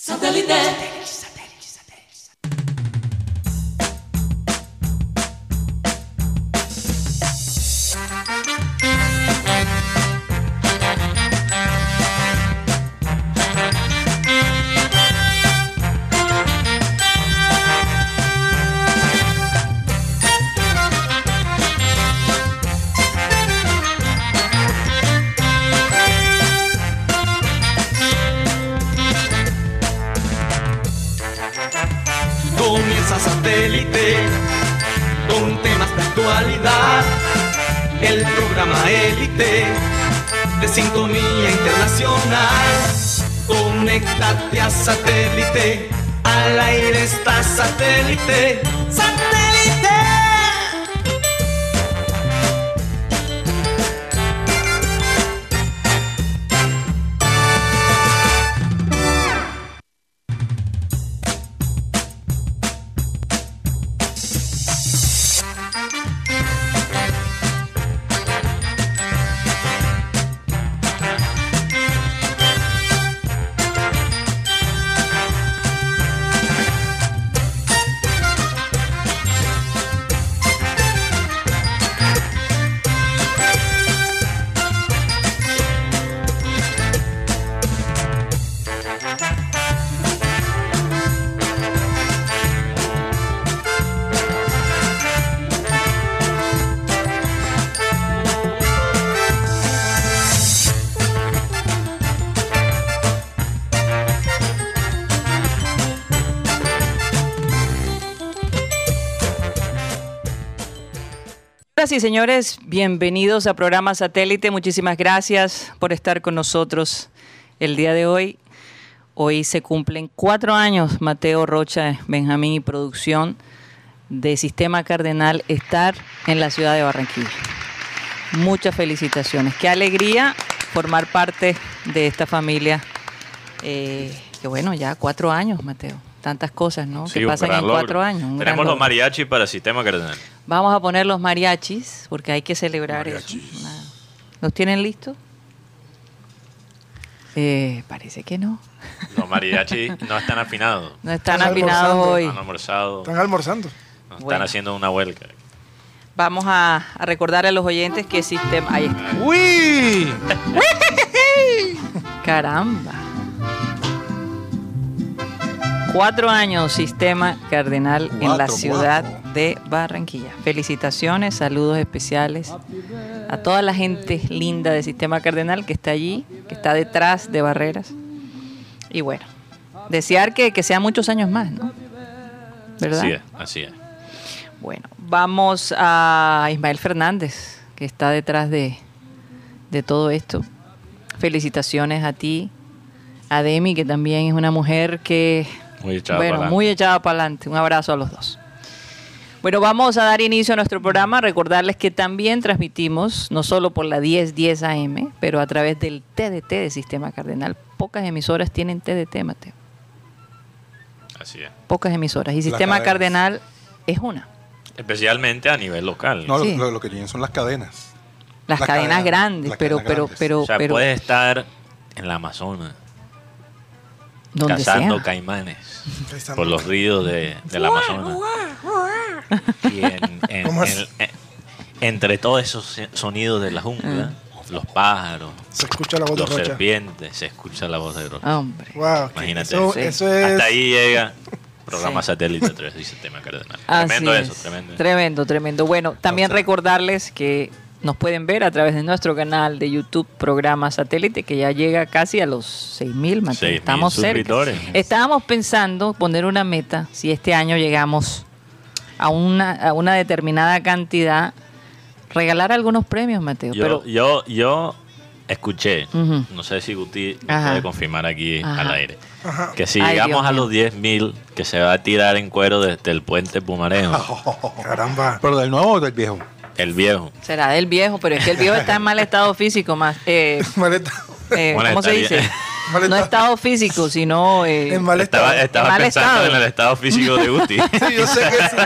Satellite. Señoras y señores, bienvenidos a programa Satélite. Muchísimas gracias por estar con nosotros el día de hoy. Hoy se cumplen cuatro años, Mateo Rocha, Benjamín y producción de Sistema Cardenal estar en la ciudad de Barranquilla. Muchas felicitaciones. Qué alegría formar parte de esta familia. eh, que bueno, ya cuatro años, Mateo. Tantas cosas, ¿no? Sí, que pasan en logro. cuatro años. Tenemos los mariachi para Sistema Cardenal. Vamos a poner los mariachis porque hay que celebrar eso. Nada. ¿Los tienen listos? Eh, parece que no. Los mariachi no están afinados. No están Están afinados hoy. Han almorzado. Están almorzando. no Están Bueno. haciendo una huelga. Vamos a, a recordar a los oyentes que sistema. Ahí está. ¡Uy! Caramba. Cuatro años Sistema Cardenal en la ciudad cuatro. de Barranquilla. Felicitaciones, saludos especiales a toda la gente linda de Sistema Cardenal que está allí, que está detrás de barreras. Y bueno, desear que, que sean muchos años más, ¿no? ¿Verdad? Así es, así es. Bueno, vamos a Ismael Fernández, que está detrás de, de todo esto. Felicitaciones a ti, a Demi, que también es una mujer que, Muy echado bueno, para muy echada para adelante. Un abrazo a los dos. Bueno, vamos a dar inicio a nuestro programa. Recordarles que también transmitimos, no solo por la 1010 AM, pero a través del TDT de Sistema Cardenal. Pocas emisoras tienen TDT, Mateo. Así es. Pocas emisoras. Y Sistema. Cardenal es una. Especialmente a nivel local. No, lo- Sí. lo, lo que tienen son las cadenas. Las, Las cadenas, cadenas- grandes, las pero, cadenas pero, grandes. pero, o sea, pero, puedes estar en la Amazonas cazando sea. caimanes por los ríos de, del Amazonas. Y en- en- ¿Cómo en- así? en- entre todos esos sonidos de la jungla, los pájaros, Se escucha la voz de los Rocha. serpientes, se escucha la voz de Rocha. Hombre. Wow, Imagínate. Eso, Sí. eso es. Hasta ahí llega programa Sí. satélite a través del sistema cardenal. Así Tremendo es. eso, tremendo. Tremendo, tremendo. Bueno, también O sea- recordarles que nos pueden ver a través de nuestro canal de YouTube, programa satélite, que ya llega casi a los 6.000, Mateo. 6.000 Estamos cerca. suscriptores. Estábamos pensando poner una meta, si este año llegamos a una, a una determinada cantidad, regalar algunos premios, Mateo. Yo, pero yo, yo escuché, no sé si Guti Ajá. puede confirmar aquí Ajá. al aire, Ajá. que si Ay, llegamos Dios a los 10.000 que se va a tirar en cuero desde el puente Pumarejo, Caramba. ¿Pero del nuevo o del viejo? El viejo. será del viejo, pero es que el viejo está en mal estado físico más. eh, Maleta. eh, Bueno, ¿Cómo se dice? Mal No estado. estado físico, sino... eh, En mal Estaba, estado. estaba mal pensando estado. en el estado físico de Guti. Sí, yo sé que sí.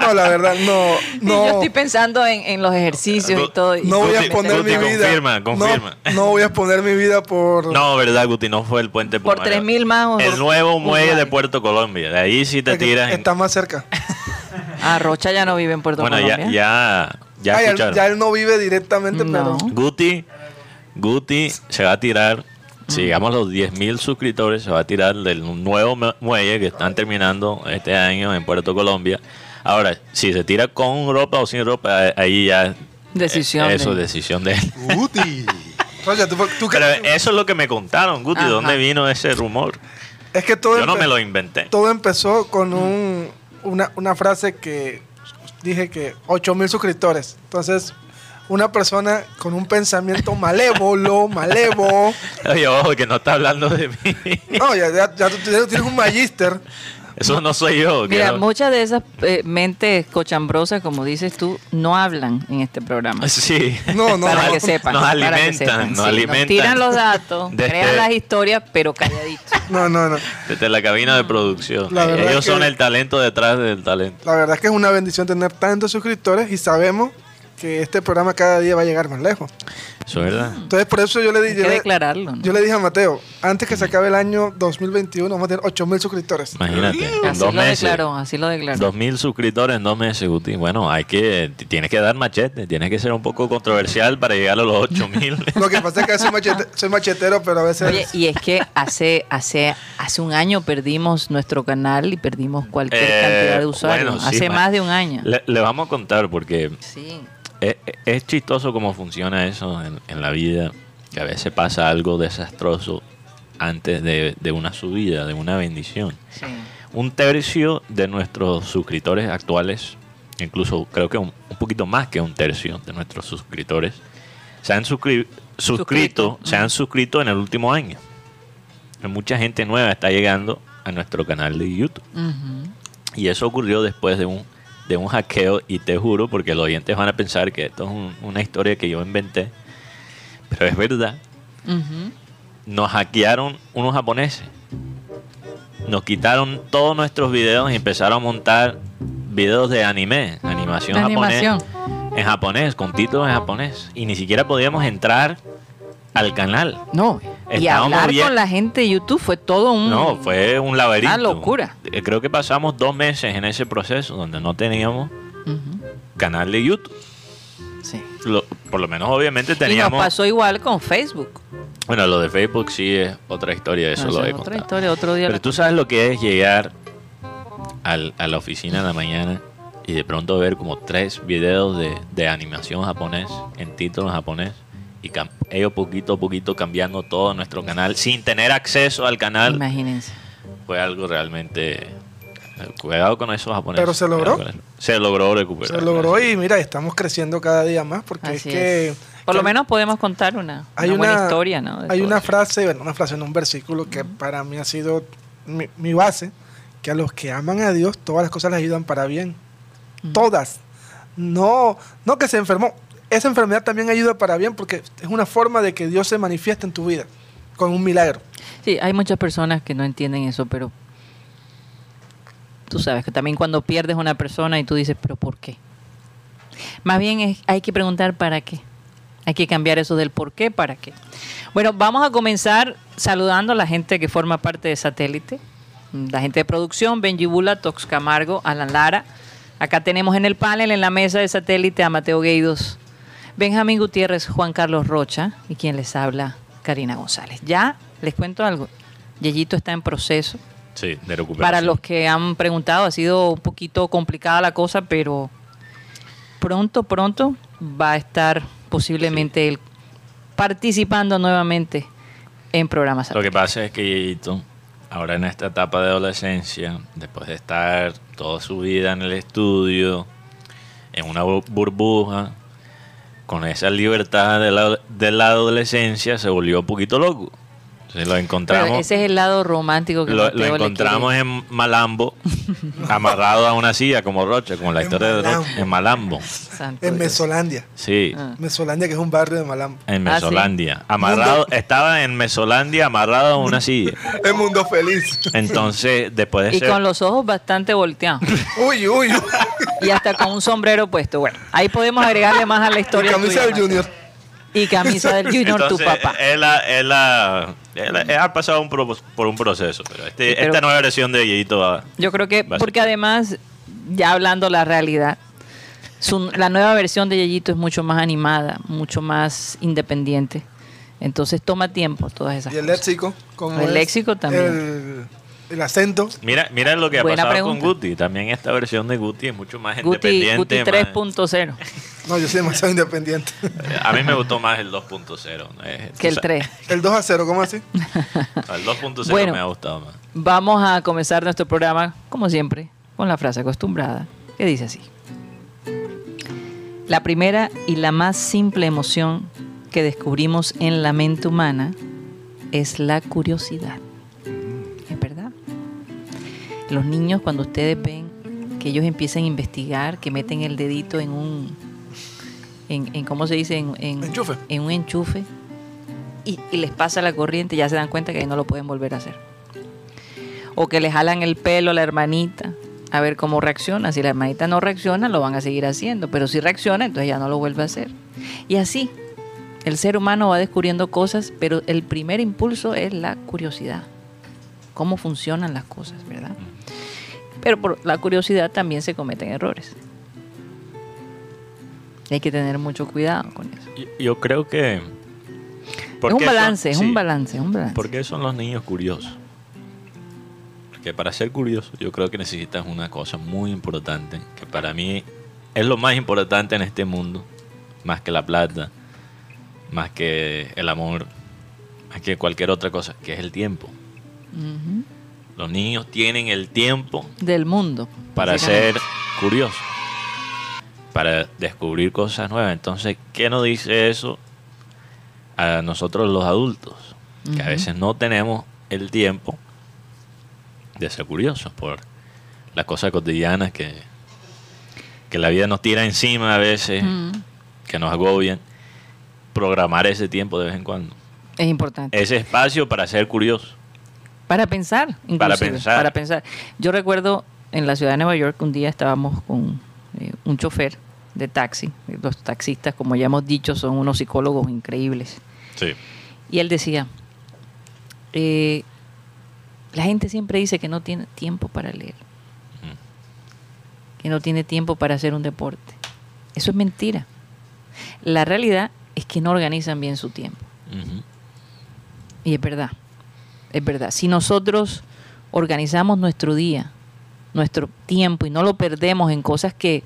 No, la verdad, no. y no yo estoy pensando en, en los ejercicios y todo. y no voy a exponer Guti, mi vida. confirma, confirma. No, voy a exponer mi vida por. No, verdad, Guti, no fue el puente Por Pumarejo. 3.000 más o- El nuevo muelle de. Puerto Colombia. De ahí sí te porque tiras. en- Está más cerca. Ah, Rocha ya no vive en Puerto Bueno, Colombia. ya, ya Ay, él- escucharon. ya él no vive directamente, No. pero. Guti, Guti se va a tirar, si llegamos a los 10.000 suscriptores, se va a tirar del nuevo mu- muelle que están terminando este año en Puerto Colombia. Ahora, si se tira con ropa o sin ropa, eh, ahí ya... Decisión eh, Eso, de- decisión de él. Guti. Rocha, tú, tú que- Pero eso es lo que me contaron, Guti, ¿de Ajá. dónde vino ese rumor? es que todo, Yo no me lo inventé. todo empezó con un, una, una frase que dije que 8 mil suscriptores. Entonces, una persona con un pensamiento malévolo, malevo. Oye, ojo, que no está hablando de mí. No, ya, ya, ya ya tienes un magíster. Eso no soy yo. Mira, muchas de esas eh, mentes cochambrosas, como dices tú, no hablan en este programa. Sí. No, no, para no. que sepan. Nos para que alimentan, sepan, nos sí, alimentan. tiran los datos, Desde- crean las historias, pero calladitos. No, no, no. Desde la cabina de producción. La verdad Ellos que- son el talento detrás del talento. La verdad es que es una bendición tener tantos suscriptores y sabemos que este programa cada día va a llegar más lejos. Eso es verdad. Entonces, por eso yo le, di- Hay yo que declararlo. ¿no? yo le dije a Mateo, antes que se acabe el año 2021, vamos a tener 8 mil suscriptores. Imagínate. En así dos lo meses. declaró, así lo declaró. Dos mil suscriptores en dos meses, Guti. Bueno, hay que, tienes que dar machete, tienes que ser un poco controversial para llegar a los ocho mil. Lo que pasa es que soy, machete- soy machetero, pero a veces... Oye, y es que hace, hace, hace un año perdimos nuestro canal y perdimos cualquier Eh, cantidad de usuarios. bueno, sí, hace más de un año. Le, le vamos a contar porque Sí. Es, es chistoso cómo funciona eso en, en la vida, que a veces pasa algo desastroso antes de, de una subida, de una bendición. sí. Un tercio de nuestros suscriptores actuales, incluso creo que un, un poquito más que un tercio de nuestros suscriptores, se han suscri- suscrito, Suscrito. se han suscrito en el último año. Mucha gente nueva está llegando a nuestro canal de YouTube. Y eso ocurrió después de un, de un hackeo y te juro, porque los oyentes van a pensar que esto es un- una historia que yo inventé, pero es verdad. Nos hackearon unos japoneses. Nos quitaron todos nuestros videos y empezaron a montar videos de anime, animación, Animación. japonés, en japonés, con títulos en japonés. Y ni siquiera podíamos entrar al canal. No, y Estábamos hablar bien- con la gente de YouTube fue todo un... No, fue un laberinto. Una locura. Eh, Creo que pasamos dos meses en ese proceso donde no teníamos canal de YouTube. Sí. Lo- por lo menos obviamente Y nos teníamos... pasó igual con Facebook. Bueno, lo de Facebook sí es otra historia, eso No, lo he otra contado. historia, otro día. Pero tú sabes lo que es llegar al- a la oficina en la mañana y de pronto ver como tres videos de, de animación japonés en títulos japonés y ellos poquito a poquito cambiando todo nuestro canal sin tener acceso al canal Imagínense. fue algo realmente eh, cuidado con esos japoneses Pero se logró. se logró recuperar Se logró y mira, estamos creciendo cada día más porque Así es que... es. Por lo menos podemos contar una, hay una buena historia, ¿no? de hay una eso. frase, bueno, una frase en un versículo que para mí ha sido mi, mi base, que a los que aman a Dios todas las cosas les ayudan para bien. Todas. No, no que se enfermó. Esa enfermedad también ayuda para bien porque es una forma de que Dios se manifieste en tu vida con un milagro. Sí, hay muchas personas que no entienden eso, pero tú sabes que también cuando pierdes una persona y tú dices, pero ¿por qué? Más bien es- hay que preguntar para qué. Hay que cambiar eso del por qué, para qué. Bueno, vamos a comenzar saludando a la gente que forma parte de Satélite. La gente de producción, Benji Bula, Tox Camargo, Alan Lara. Acá tenemos en el panel, en la mesa de Satélite, a Mateo Gueidos, Benjamín Gutiérrez, Juan Carlos Rocha y quien les habla, Karina González. Ya les cuento algo. Yeyito está en proceso. sí de recuperación Para los que han preguntado, ha sido un poquito complicada la cosa, pero pronto, pronto va a estar posiblemente él participando nuevamente en programas. Lo que pasa es que Yeyito, ahora en esta etapa de adolescencia, después de estar toda su vida en el estudio, en una bu- burbuja, con esa libertad de la, de la adolescencia, se volvió un poquito loco. Lo Pero encontramos, ese es el lado romántico que lo, encontramos en Malambo, amarrado a una silla como Rocha, como la En historia de Rocha, Malambo. en Malambo. Santo En Dios. Mesolandia. Sí, Ah. Mesolandia, que es un barrio de Malambo. en Ah, sí. Mesolandia. Amarrado, estaba en Mesolandia amarrado a una silla. El mundo feliz. Entonces, después de Y ser- con los ojos bastante volteados. Uy, uy, y hasta con un sombrero puesto. Bueno, ahí podemos agregarle más a la Y historia. camisa tuya, del. Junior. Y camisa del Junior, tu papá. Él, ha- él, ha- él ha- él ha pasado un pro- por un proceso, pero, este- Sí, pero- esta nueva versión de Yeyito va. Yo creo que, porque además, ya hablando la realidad, su- la nueva versión de Yeyito es mucho más animada, mucho más independiente. Entonces toma tiempo todas esas Y el cosas. léxico. como El es léxico también. El, el acento. Mira, mira lo que ha Buena pasado pregunta. con Guti. También esta versión de Guti es mucho más Guti, independiente. Guti más- 3.0 No, yo soy demasiado independiente. A mí me gustó más el 2.0. ¿no? Es- que el o sea, 3. El 2 a 0, ¿cómo así? El 2.0 Bueno. me ha gustado más. Vamos a comenzar nuestro programa, como siempre, con la frase acostumbrada, que dice así. La primera y la más simple emoción que descubrimos en la mente humana es la curiosidad. ¿Es verdad? Los niños, cuando ustedes ven que ellos empiezan a investigar, que meten el dedito en un, en, en ¿cómo se dice? En, en- Enchufe. En un enchufe y, y les pasa la corriente, ya se dan cuenta que ahí no lo pueden volver a hacer. O que le jalan el pelo a la hermanita a ver cómo reacciona. Si la hermanita no reacciona, lo van a seguir haciendo. Pero si reacciona, entonces ya no lo vuelve a hacer. Y así, el ser humano va descubriendo cosas, pero el primer impulso es la curiosidad. Cómo funcionan las cosas, ¿verdad? Pero por la curiosidad también se cometen errores. Y hay que tener mucho cuidado con eso. Yo, yo creo que. Es ¿por un son- balance, es sí, un balance, es un balance. ¿Por qué son los niños curiosos? Porque para ser curioso, yo creo que necesitas una cosa muy importante, que para mí es lo más importante en este mundo, más que la plata, más que el amor, más que cualquier otra cosa, que es el tiempo. Los niños tienen el tiempo Del mundo. para ser curiosos, para descubrir cosas nuevas. Entonces, ¿qué nos dice eso a nosotros los adultos? Que a veces no tenemos el tiempo de ser curiosos por las cosas cotidianas que, que la vida nos tira encima a veces, Ujú. que nos agobian. Programar ese tiempo de vez en cuando. Es importante. Ese espacio para ser curioso. Para pensar, inclusive, Para pensar. para pensar. Yo recuerdo en la ciudad de Nueva York un día estábamos con eh, un chofer de taxi. Los taxistas, como ya hemos dicho, son unos psicólogos increíbles. Sí. Y él decía, eh, la gente siempre dice que no tiene tiempo para leer, que no tiene tiempo para hacer un deporte. Eso es mentira. La realidad es que no organizan bien su tiempo. Y es verdad, es verdad. Si nosotros organizamos nuestro día, nuestro tiempo y no lo perdemos en cosas que,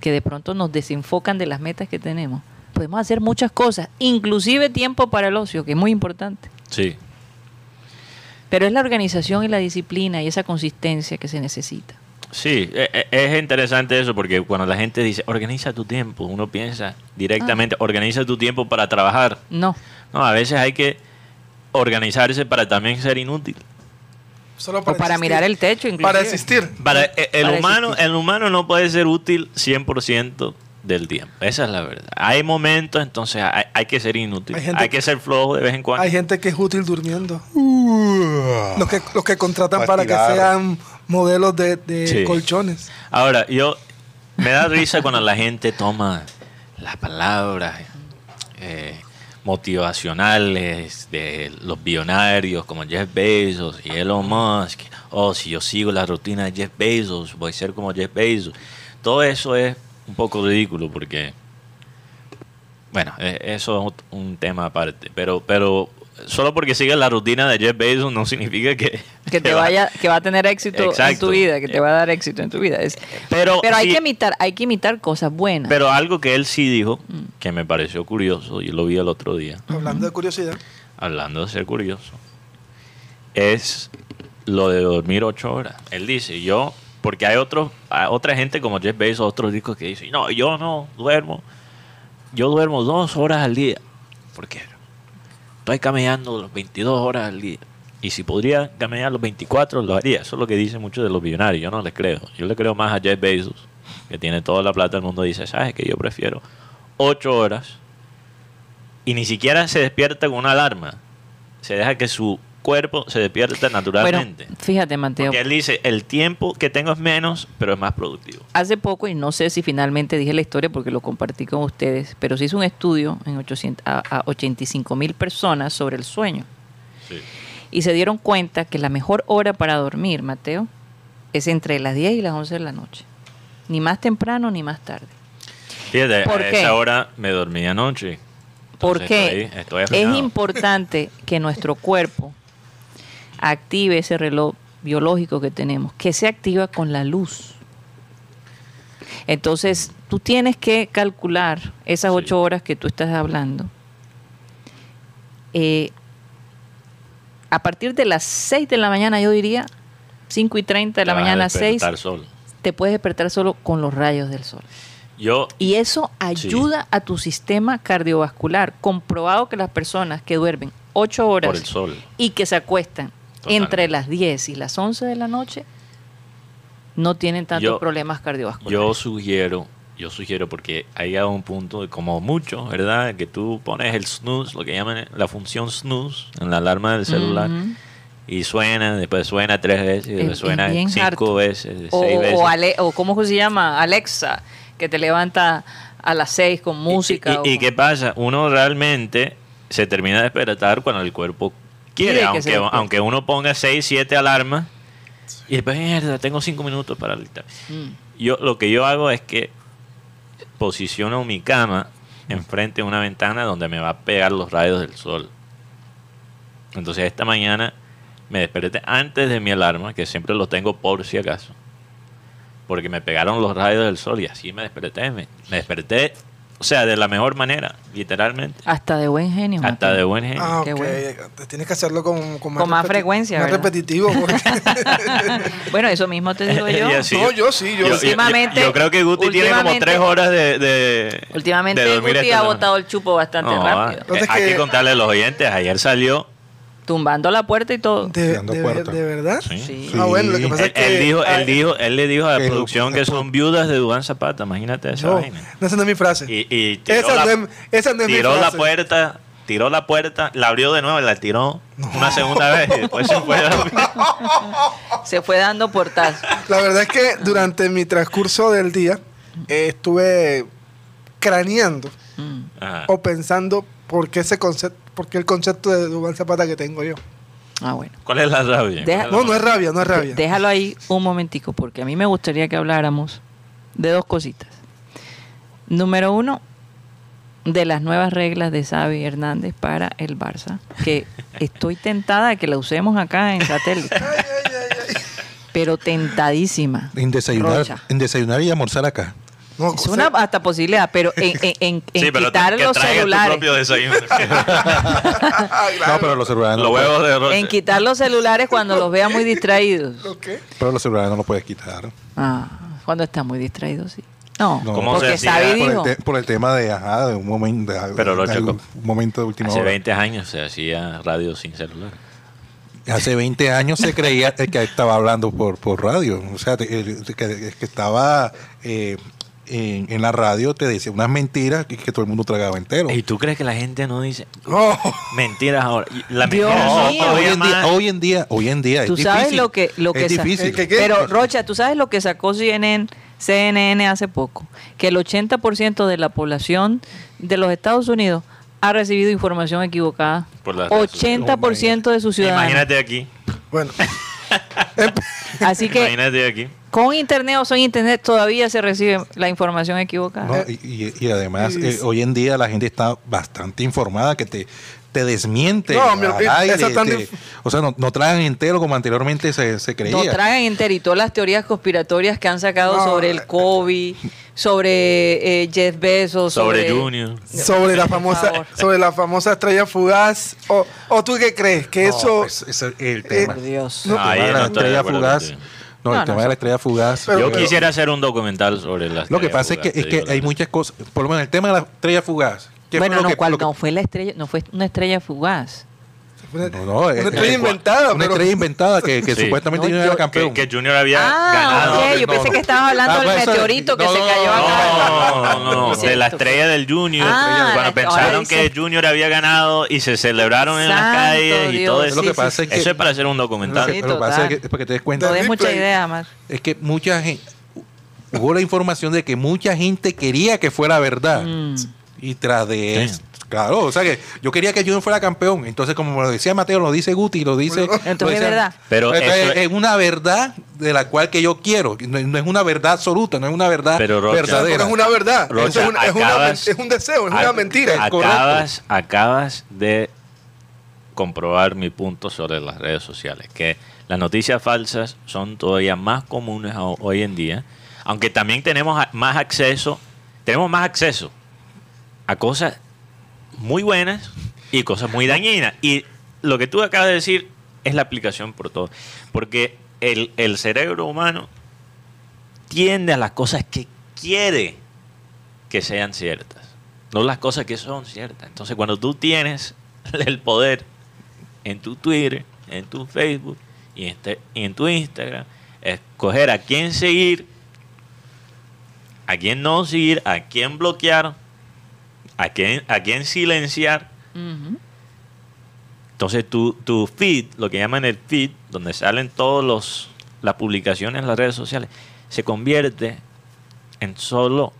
que de pronto nos desenfocan de las metas que tenemos, podemos hacer muchas cosas, inclusive tiempo para el ocio, que es muy importante. Sí. Pero es la organización y la disciplina y esa consistencia que se necesita. Sí, e- e- es interesante eso porque cuando la gente dice organiza tu tiempo, uno piensa directamente organiza tu tiempo para trabajar. No, No, a veces hay que organizarse para también ser inútil. Solo o para existir. mirar el techo, inclusive. Para existir. Para e- el Para humano, existir. el humano no puede ser útil 100% del tiempo. Esa es la verdad. Hay momentos, entonces hay, hay que ser inútil. Hay que ser flojo de vez en cuando. Hay gente que es útil durmiendo. Los que, los que contratan Pa' para que sean modelos de, de Sí. colchones. Ahora, yo me da risa cuando la gente toma las palabras eh, motivacionales de los billonarios como Jeff Bezos y Elon Musk. Oh, si yo sigo la rutina de Jeff Bezos, voy a ser como Jeff Bezos. Todo eso es un poco ridículo porque, bueno, eh, eso es un tema aparte. Pero, pero solo porque sigues la rutina de Jeff Bezos no significa que que te va- vaya, que va a tener éxito en tu vida, que te va a dar éxito en tu vida. Es- Pero, pero hay sí- que imitar, hay que imitar cosas buenas. Pero algo que él sí dijo, Mm. que me pareció curioso, yo lo vi el otro día, Hablando de curiosidad. hablando de ser curioso, es lo de dormir ocho horas. Él dice, yo, porque hay otros, hay otra gente como Jeff Bezos, otros ricos que dicen, no, yo no duermo, yo duermo dos horas al día. ¿Por qué? Estoy camellando las 22 horas al día. Y si podría camellar los 24, lo haría. Eso es lo que dicen muchos de los millonarios. Yo no les creo. Yo le creo más a Jeff Bezos, que tiene toda la plata del mundo. Dice, ¿sabes que Yo prefiero 8 horas y ni siquiera se despierta con una alarma. Se deja que su cuerpo se despierta Bueno, naturalmente. fíjate, Mateo. Porque él dice, el tiempo que tengo es menos, pero es más productivo. Hace poco, y no sé si finalmente dije la historia porque lo compartí con ustedes, pero se hizo un estudio en 800 a, a 85 mil personas sobre el sueño. Sí. Y se dieron cuenta que la mejor hora para dormir, Mateo, es entre las 10 y las 11 de la noche. Ni más temprano ni más tarde. Fíjate, ¿Por a qué? esa hora me dormí anoche. Entonces, Porque estoy- estoy es importante que nuestro cuerpo active ese reloj biológico que tenemos, que se activa con la luz. Entonces, tú tienes que calcular esas Sí. ocho horas que tú estás hablando. Eh, a partir de las 6 de la mañana, yo diría, 5 y 30 de la vas a mañana, 6, despertar solo. te puedes despertar solo con los rayos del sol. Yo, Y eso ayuda a tu sistema cardiovascular. Comprobado que las personas que duermen 8 horas por el sol. y que se acuestan Totalmente. entre las 10 y las 11 de la noche no tienen tantos Yo- problemas cardiovasculares. Yo sugiero, yo sugiero porque ha llegado un punto, de como mucho, ¿verdad? Que tú pones el snooze, lo que llaman la función snooze en la alarma del celular. Y suena, después suena tres veces, y después es suena cinco harto. veces, o, seis veces. o Ale- o ¿cómo se llama? Alexa, que te levanta a las 6 con música. ¿Y, y- y o- qué pasa? Uno realmente se termina de despertar cuando el cuerpo quiere, aunque, aunque uno ponga 6, 7 alarmas. Y después, mierda, tengo 5 minutos para alistar. Mm. Yo, lo que yo hago es que posiciono mi cama enfrente de una ventana donde me va a pegar los rayos del sol. Entonces esta mañana me desperté antes de mi alarma, que siempre lo tengo por si acaso. Porque me pegaron los rayos del sol y así me desperté. Me, me desperté, o sea, de la mejor manera, literalmente. Hasta de buen genio. Hasta Mateo. de buen genio. Ah, Qué ok. bueno. Tienes que hacerlo con, con Con más frecuencia, Más ¿verdad? repetitivo. porque- Bueno, eso mismo te digo yo. Así- No, yo sí, yo yo, sí. yo- Últimamente- yo creo que Guti tiene como tres horas de, de Últimamente de dormir Guti ha botado el chupo bastante No, rápido. eh, Entonces hay que- que contarle a los oyentes. Ayer salió. Tumbando la puerta y todo. De, Tirando de- puerta. de verdad? Sí. Sí. Ah, bueno, lo que pasa Él, es que. él dijo, él ay, dijo, él le dijo a la producción que son viudas de Duván Zapata. Imagínate esa No, vaina. no, esa no es mi frase. Y, y tiró, esa, la, no es, esa no es mi tiró la frase. puerta, tiró la puerta, la abrió de nuevo y la tiró una segunda vez y después se fue. dormir. Se fue dando portazos. La verdad es que durante mi transcurso del día eh, estuve craneando Mm. O pensando por qué ese concepto, por qué el concepto de Dubán Zapata que tengo yo. Ah, bueno. ¿Cuál es la rabia? Deja- No, no es rabia, no es rabia. Déjalo ahí un momentico, porque a mí me gustaría que habláramos de dos cositas. Número uno, de las nuevas reglas de Xavi Hernández para el Barça, que estoy tentada de que la usemos acá en satélite. Pero tentadísima. En desayunar, Rocha. en desayunar y almorzar acá. No, Es una hasta posibilidad, pero en, en- en- en Sí, pero quitar que los tu celulares. propio desayuno. No, pero los celulares no, Los lo huevos de Rocha. En quitar los celulares cuando los vea muy distraídos. ok. pero los celulares no los puedes quitar. Ah, cuando está muy distraído, sí. No, No. ¿Cómo porque se hacía? Xavi Por el, dijo. te- por el tema de, ajá, de un momento, de, Pero, de Rocha, algún ¿cómo? momento de última Hace hora. 20 años se hacía radio sin celular. Hace 20 años se creía que estaba hablando por, por radio. O sea, que, que estaba eh, en, en la radio, te decía unas mentiras que, que todo el mundo tragaba entero. ¿Y tú crees que la gente no dice mentiras ahora? La Dios mentira hoy en, día, hoy en día, hoy en día Tú es sabes difícil. lo que- lo que es sa- difícil. ¿El que qué? Pero Rocha, tú sabes lo que sacó CNN, CNN hace poco, que el 80% de la población de los Estados Unidos ha recibido información equivocada. Por las redes 80% de sus ciudadanos. Imagínate aquí. Bueno. Así que Imagínate aquí. Con internet o sin internet todavía se recibe la información equivocada. No, y, además, eh, hoy en día la gente está bastante informada que te, te desmiente. No, mi- al aire, esa tan te- o sea, no, no tragan entero como anteriormente se, se creía. No tragan entero y todas las teorías conspiratorias que han sacado No. sobre el COVID, sobre eh, Jeff Bezos, Sobre Junior. Sobre la famosa, sobre la famosa estrella fugaz. O, o tú qué crees que No, eso. es- es el tema. Por Dios. No, la estrella fugaz. contigo. No, No, el no, tema de la estrella fugaz. Pero- Yo pero- quisiera hacer un documental sobre las Lo que pasa es que, es que hay muchas cosas, por lo menos el tema de la estrella fugaz, ¿qué fue bueno, no, que- cual- lo que- no fue la estrella, no fue una estrella fugaz. Una, No, no, una es- estrella es- inventada, Una pero estrella inventada que, que Sí. supuestamente No, Junior yo- era campeón. Que, que Junior había Ah, ganado. yo pensé no. que estabas hablando Ah, del meteorito que se cayó acá. No, no, no, de la estrella del Junior. Ah, cuando pensaron que Junior había ganado y se celebraron en las calles y todo Lo eso. que sí, pasa sí, es que Eso es para hacer un lo documental. que, lo que pasa es que, para que te des cuenta, No des Del mucha idea, más. es que mucha gente, hubo la información de que mucha gente quería que fuera verdad. Mm. Y tras de eso, claro, o sea que yo quería que Junior fuera campeón. Entonces, como lo decía Mateo, lo dice Guti, lo dice. Entonces lo es verdad. Pero Entonces, eso es, una verdad de la cual que yo quiero. No, no es una verdad absoluta, no es una verdad Pero, Rocha, pero verdadera. es una verdad. Rocha, es, una- es una acabas- men- es un deseo, es una mentira. Acabas, acabas de comprobar mi punto sobre las redes sociales, que las noticias falsas son todavía más comunes ho- hoy en día, aunque también tenemos más acceso, tenemos más acceso a cosas muy buenas y cosas muy dañinas. Y lo que tú acabas de decir es la aplicación por todo, porque el, el cerebro humano tiende a las cosas que quiere que sean ciertas, no las cosas que son ciertas. Entonces, cuando tú tienes el poder en tu Twitter, en tu Facebook este- y en tu Instagram, escoger a quién seguir, a quién no seguir, a quién bloquear, a quién, a quién silenciar. Entonces tu, tu feed, lo que llaman el feed, donde salen todas los las publicaciones en las redes sociales, se convierte en solo,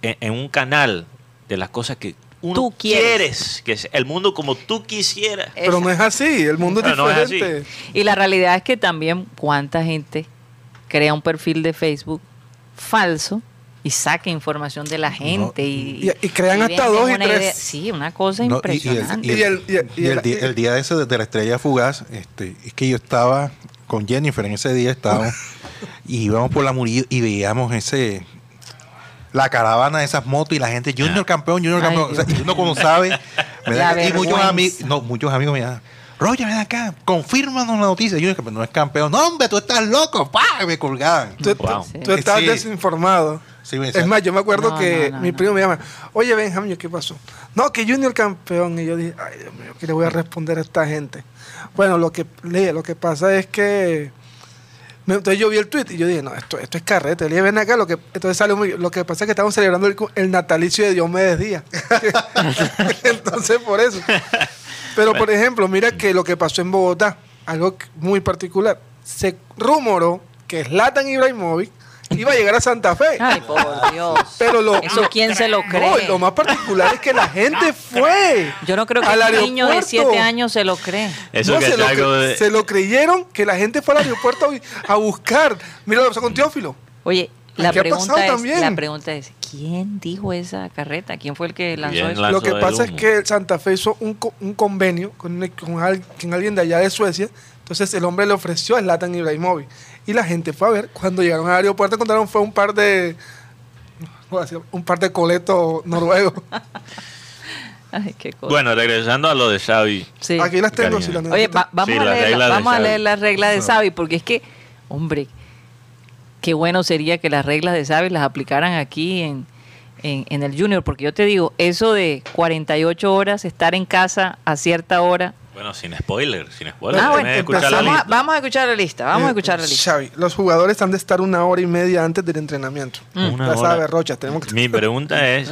en, en un canal de las cosas que uno Tú quieres. quieres, que sea el mundo como tú quisieras. Pero no es así, el mundo es Pero no es así. diferente. Y la realidad es que también cuánta gente crea un perfil de Facebook falso y saca información de la gente y, Y- y crean hasta dos y una tres. idea- Sí, una cosa No, impresionante. Y el, día, el día ese de, de la estrella fugaz, este, es que yo estaba con Jennifer en ese día, estábamos y íbamos por la Murillo y veíamos ese la caravana de esas motos y la gente Junior campeón, Junior Ay, campeón. O sea, Dios y uno como sabe, me da- y muchos amigos, no, muchos amigos me Roger, ven acá, confírmanos la noticia. Junior campeón, no es campeón. No, hombre, tú estás loco, pa, me colgaban. Tú, Wow. tú- tú estás Sí. desinformado. Sí, me Es más, yo me acuerdo No, que no, no, mi no. primo me llama, oye Benjamín, ¿qué pasó? No, que Junior campeón. Y yo dije, ay Dios mío, ¿qué le voy a responder a esta gente? Bueno, lo que, le- lo que pasa es que... Entonces yo vi el tweet y yo dije, no, esto, esto es carrete. Le dije, ven acá, lo que, entonces sale muy- lo que pasa es que estamos celebrando el, el natalicio de Diomedes Díaz. entonces por eso. Pero por ejemplo, mira que lo que pasó en Bogotá, algo muy particular, se rumoró que Zlatan Ibrahimovic iba a llegar a Santa Fe. Ay, por Dios. Pero lo, Eso lo- quién se lo cree. lo más particular es que la gente fue. Yo no creo que al un niño de. 7 años se lo cree. Eso No, que se, es lo, algo de- se lo creyeron que la gente fue al aeropuerto a, a buscar. Mira lo que pasó con Teófilo. Oye, la pregunta, es, también. la pregunta es, ¿quién dijo esa carreta? ¿Quién fue el que lanzó eso? Lo que pasa es que Santa Fe hizo un, co- un convenio con, con alguien de allá de Suecia. Entonces el hombre le ofreció a Zlatan Ibrahimovic. Y la gente fue a ver. Cuando llegaron al aeropuerto encontraron fue un par de... Un par de coletos noruegos. Ay, qué cosa. Bueno, regresando a lo de Xavi. Sí. Aquí las tengo. Si las Oye, va- vamos, Sí, a, leer, vamos a leer las reglas de Xavi, porque es que, hombre, qué bueno sería que las reglas de Xavi las aplicaran aquí en, en, en el Junior, porque yo te digo, eso de 48 horas, estar en casa a cierta hora. Bueno, sin spoiler, sin spoiler. Ah, déjame bueno, escuchar la vamos, a, lista. vamos a escuchar la lista, vamos a Eh, escuchar la lista. Xavi, los jugadores han de estar una hora y media antes del entrenamiento. Una Ya hora. Rocha, tenemos que... Mi pregunta es,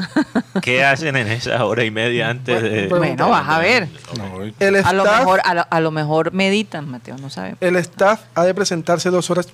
¿qué hacen en esa hora y media antes de...? Bueno, Bueno, vas a ver. No, El A lo, staff, mejor, a, lo, a lo mejor meditan, Mateo, no sabemos. el staff ha de presentarse dos horas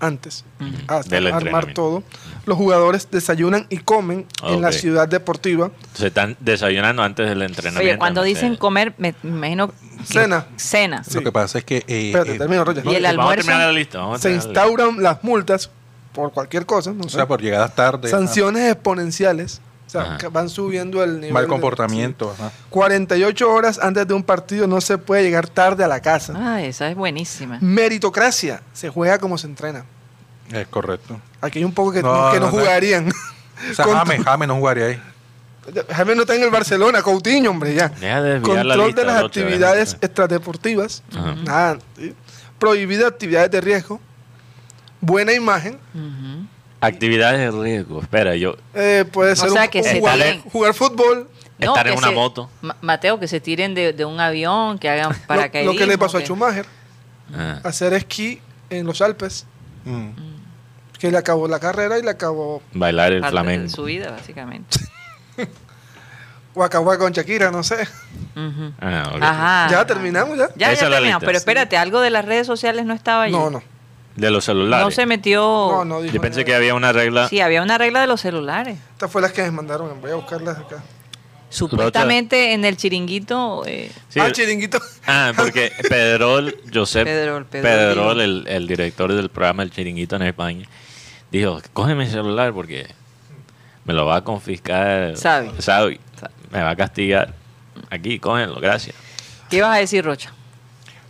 antes hasta Del armar todo. Los jugadores desayunan y comen en la ciudad deportiva. Se están desayunando antes del entrenamiento. Oye, cuando dicen comer, me, me imagino... Cena. Cena. Sí. Lo que pasa es que eh, Espérate, eh, termino. Y el Vamos a almuerzo. terminar la lista. vamos a Se la lista. instauran las multas por cualquier cosa, no o sé. sea, por llegadas tarde, sanciones exponenciales. O sea, Ajá. van subiendo el nivel. mal de- comportamiento. ajá. sí. 48 horas antes de un partido no se puede llegar tarde a la casa. Ah, esa es buenísima. Meritocracia. Se juega como se entrena. Es correcto. Aquí hay un poco que No, no, que no, no no. jugarían. O sea, James, James no jugaría ahí. Jaime no está en el Barcelona, Coutinho, hombre, ya. De la Control lista, de las actividades déjame. extradeportivas. Ajá. Nada. ¿sí? Prohibida actividades de riesgo. Buena imagen. Ujú. Actividades de riesgo. Espera, yo... eh, puede ser sea un- que un se jugar, jugar fútbol. No, estar en una se- moto. Ma- Mateo, que se tiren de, de un avión, que hagan Lo, paracaidismo. lo que le pasó a Schumacher, Ah. hacer esquí en los Alpes, Mm. que le acabó la carrera y le acabó, Bailar el flamenco. su vida, básicamente. o acabó con Shakira, no sé. Ujú. Ah, ok. Ajá. ya terminamos ya. Ya, ya terminamos. Pero espérate, algo de las redes sociales no estaba allí. No, no. De los celulares. No se metió. No, no dijo Yo pensé nada. que había una regla. Sí, había una regla de los celulares. Estas fue las que me mandaron. Voy a buscarlas acá. Supuestamente en el chiringuito. eh, Sí, ah, el- chiringuito. Ah, porque Pedrol, Josep Pedrol, Pedrol, Pedrol, el, el director del programa El Chiringuito en España, dijo, cógeme mi celular porque me lo va a confiscar Xavi. Xavi. Me va a castigar. Aquí, cógenlo, gracias. ¿Qué ibas a decir, Rocha?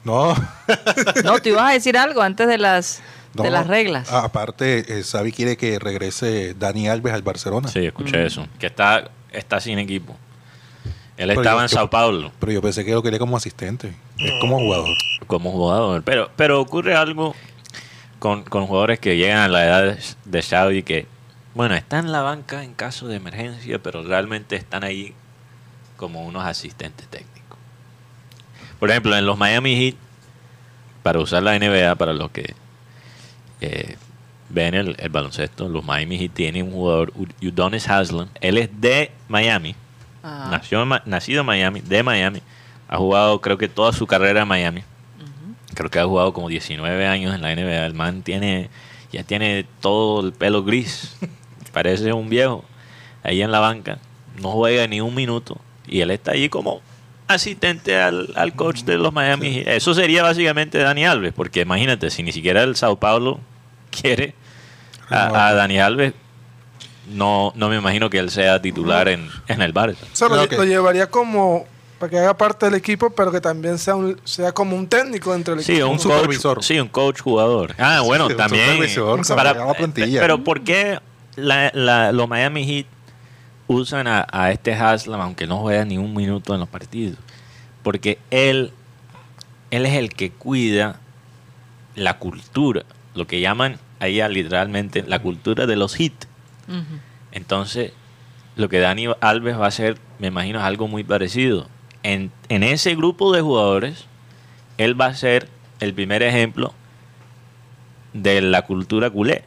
No, No, tú ibas a decir algo antes de las, de las reglas. Aparte, eh, Xavi quiere que regrese Dani Alves al Barcelona. Sí, escuché eso. Que está, está sin equipo. Él Pero estaba yo- en yo- Sao Paulo Pero yo pensé que lo quería como asistente. Es como jugador. como jugador. Pero, pero ocurre algo con, con jugadores que llegan a la edad de, de Xavi que, bueno, están en la banca en caso de emergencia, pero realmente están ahí como unos asistentes técnicos. Por ejemplo, en los Miami Heat, para usar la NBA, para los que eh, ven el, el baloncesto, los Miami Heat tienen un jugador, Udonis Haslam. Él es de Miami, Ah, nació nacido en Miami, de Miami. Ha jugado, creo que toda su carrera en Miami. Creo que ha jugado como 19 años en la NBA. El man tiene, ya tiene todo el pelo gris. Parece un viejo. Ahí en la banca. No juega ni un minuto. Y él está ahí como asistente al, al coach de los Miami. Heat. Eso sería básicamente Dani Alves. Porque imagínate, si ni siquiera el Sao Paulo quiere a, a Dani Alves, no, no me imagino que él sea titular en, en el Barça. O sea, lo, llevaría como para que haga parte del equipo, pero que también sea, un, sea como un técnico dentro del Sí, equipo. un, Un coach, supervisor. sí, un coach jugador. Ah, bueno, Sí, un también. supervisor, para- para la plantilla. Pero ¿por qué la- la- los Miami Heat usan a, a este Haslam, aunque no juega ni un minuto en los partidos? Porque él, él es el que cuida la cultura, lo que llaman allá literalmente la cultura de los ujú. Entonces, lo que Dani Alves va a hacer, me imagino, es algo muy parecido. En, en ese grupo de jugadores, él va a ser el primer ejemplo de la cultura culé,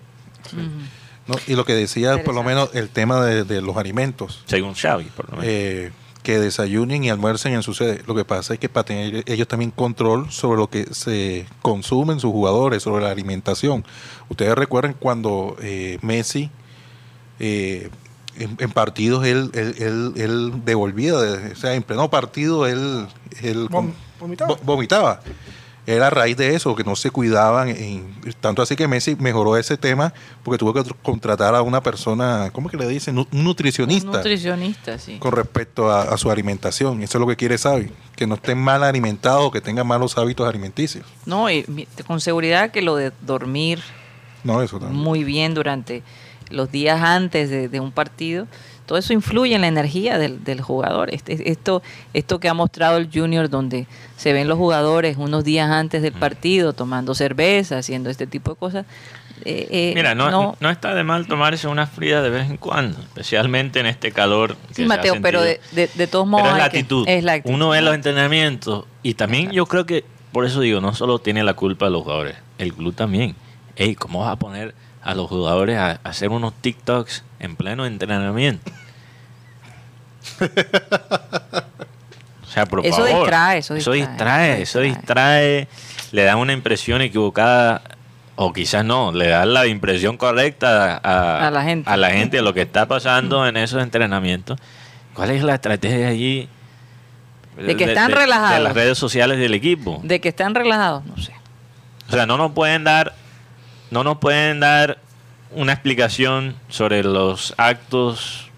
¿no? Y lo que decía, por lo menos, el tema de, de los alimentos. según Xavi, por lo menos. eh, que desayunen y almuercen en su sede. Lo que pasa es que para tener ellos también control sobre lo que se consumen sus jugadores, sobre la alimentación. Ustedes recuerdan cuando eh, Messi eh, en, en partidos él, él, él, él devolvía, de- o sea, en pleno partido él, él Vom- vomitaba. vo- vomitaba. Era a raíz de eso, que no se cuidaban. en- tanto así que Messi mejoró ese tema porque tuvo que contratar a una persona, ¿cómo que le dicen? Un Un nutricionista nutricionista, sí. con respecto a, a su alimentación. Eso es lo que quiere Xavi, que no estén mal alimentados que tengan malos hábitos alimenticios. No, y con seguridad que lo de dormir No, eso también. muy bien durante los días antes de, de un partido, todo eso influye en la energía del, del jugador. Este- esto, esto que ha mostrado el Junior, donde se ven los jugadores unos días antes del partido tomando cerveza, haciendo este tipo de cosas. eh, eh, Mira, no, no, está de mal tomarse una fría de vez en cuando, especialmente en este calor. que Sí, se ha Mateo, pero de, de- de todos modos. Pero es la actitud. es la actitud. Uno ve los entrenamientos y también yo creo que, por eso digo, no solo tiene la culpa los jugadores, el club también. Ey, ¿cómo vas a poner a los jugadores a, a hacer unos TikToks en pleno entrenamiento? O sea, por Eso favor. distrae, eso Eso distrae, distrae, eso distrae, le da una impresión equivocada, o quizás no, le da la impresión correcta a, A la gente. a la gente de lo que está pasando en esos entrenamientos. ¿Cuál es la estrategia allí? De que están relajados. De las redes sociales del equipo. De que están relajados, no sé. O sea, no nos pueden dar, no nos pueden dar una explicación sobre los actos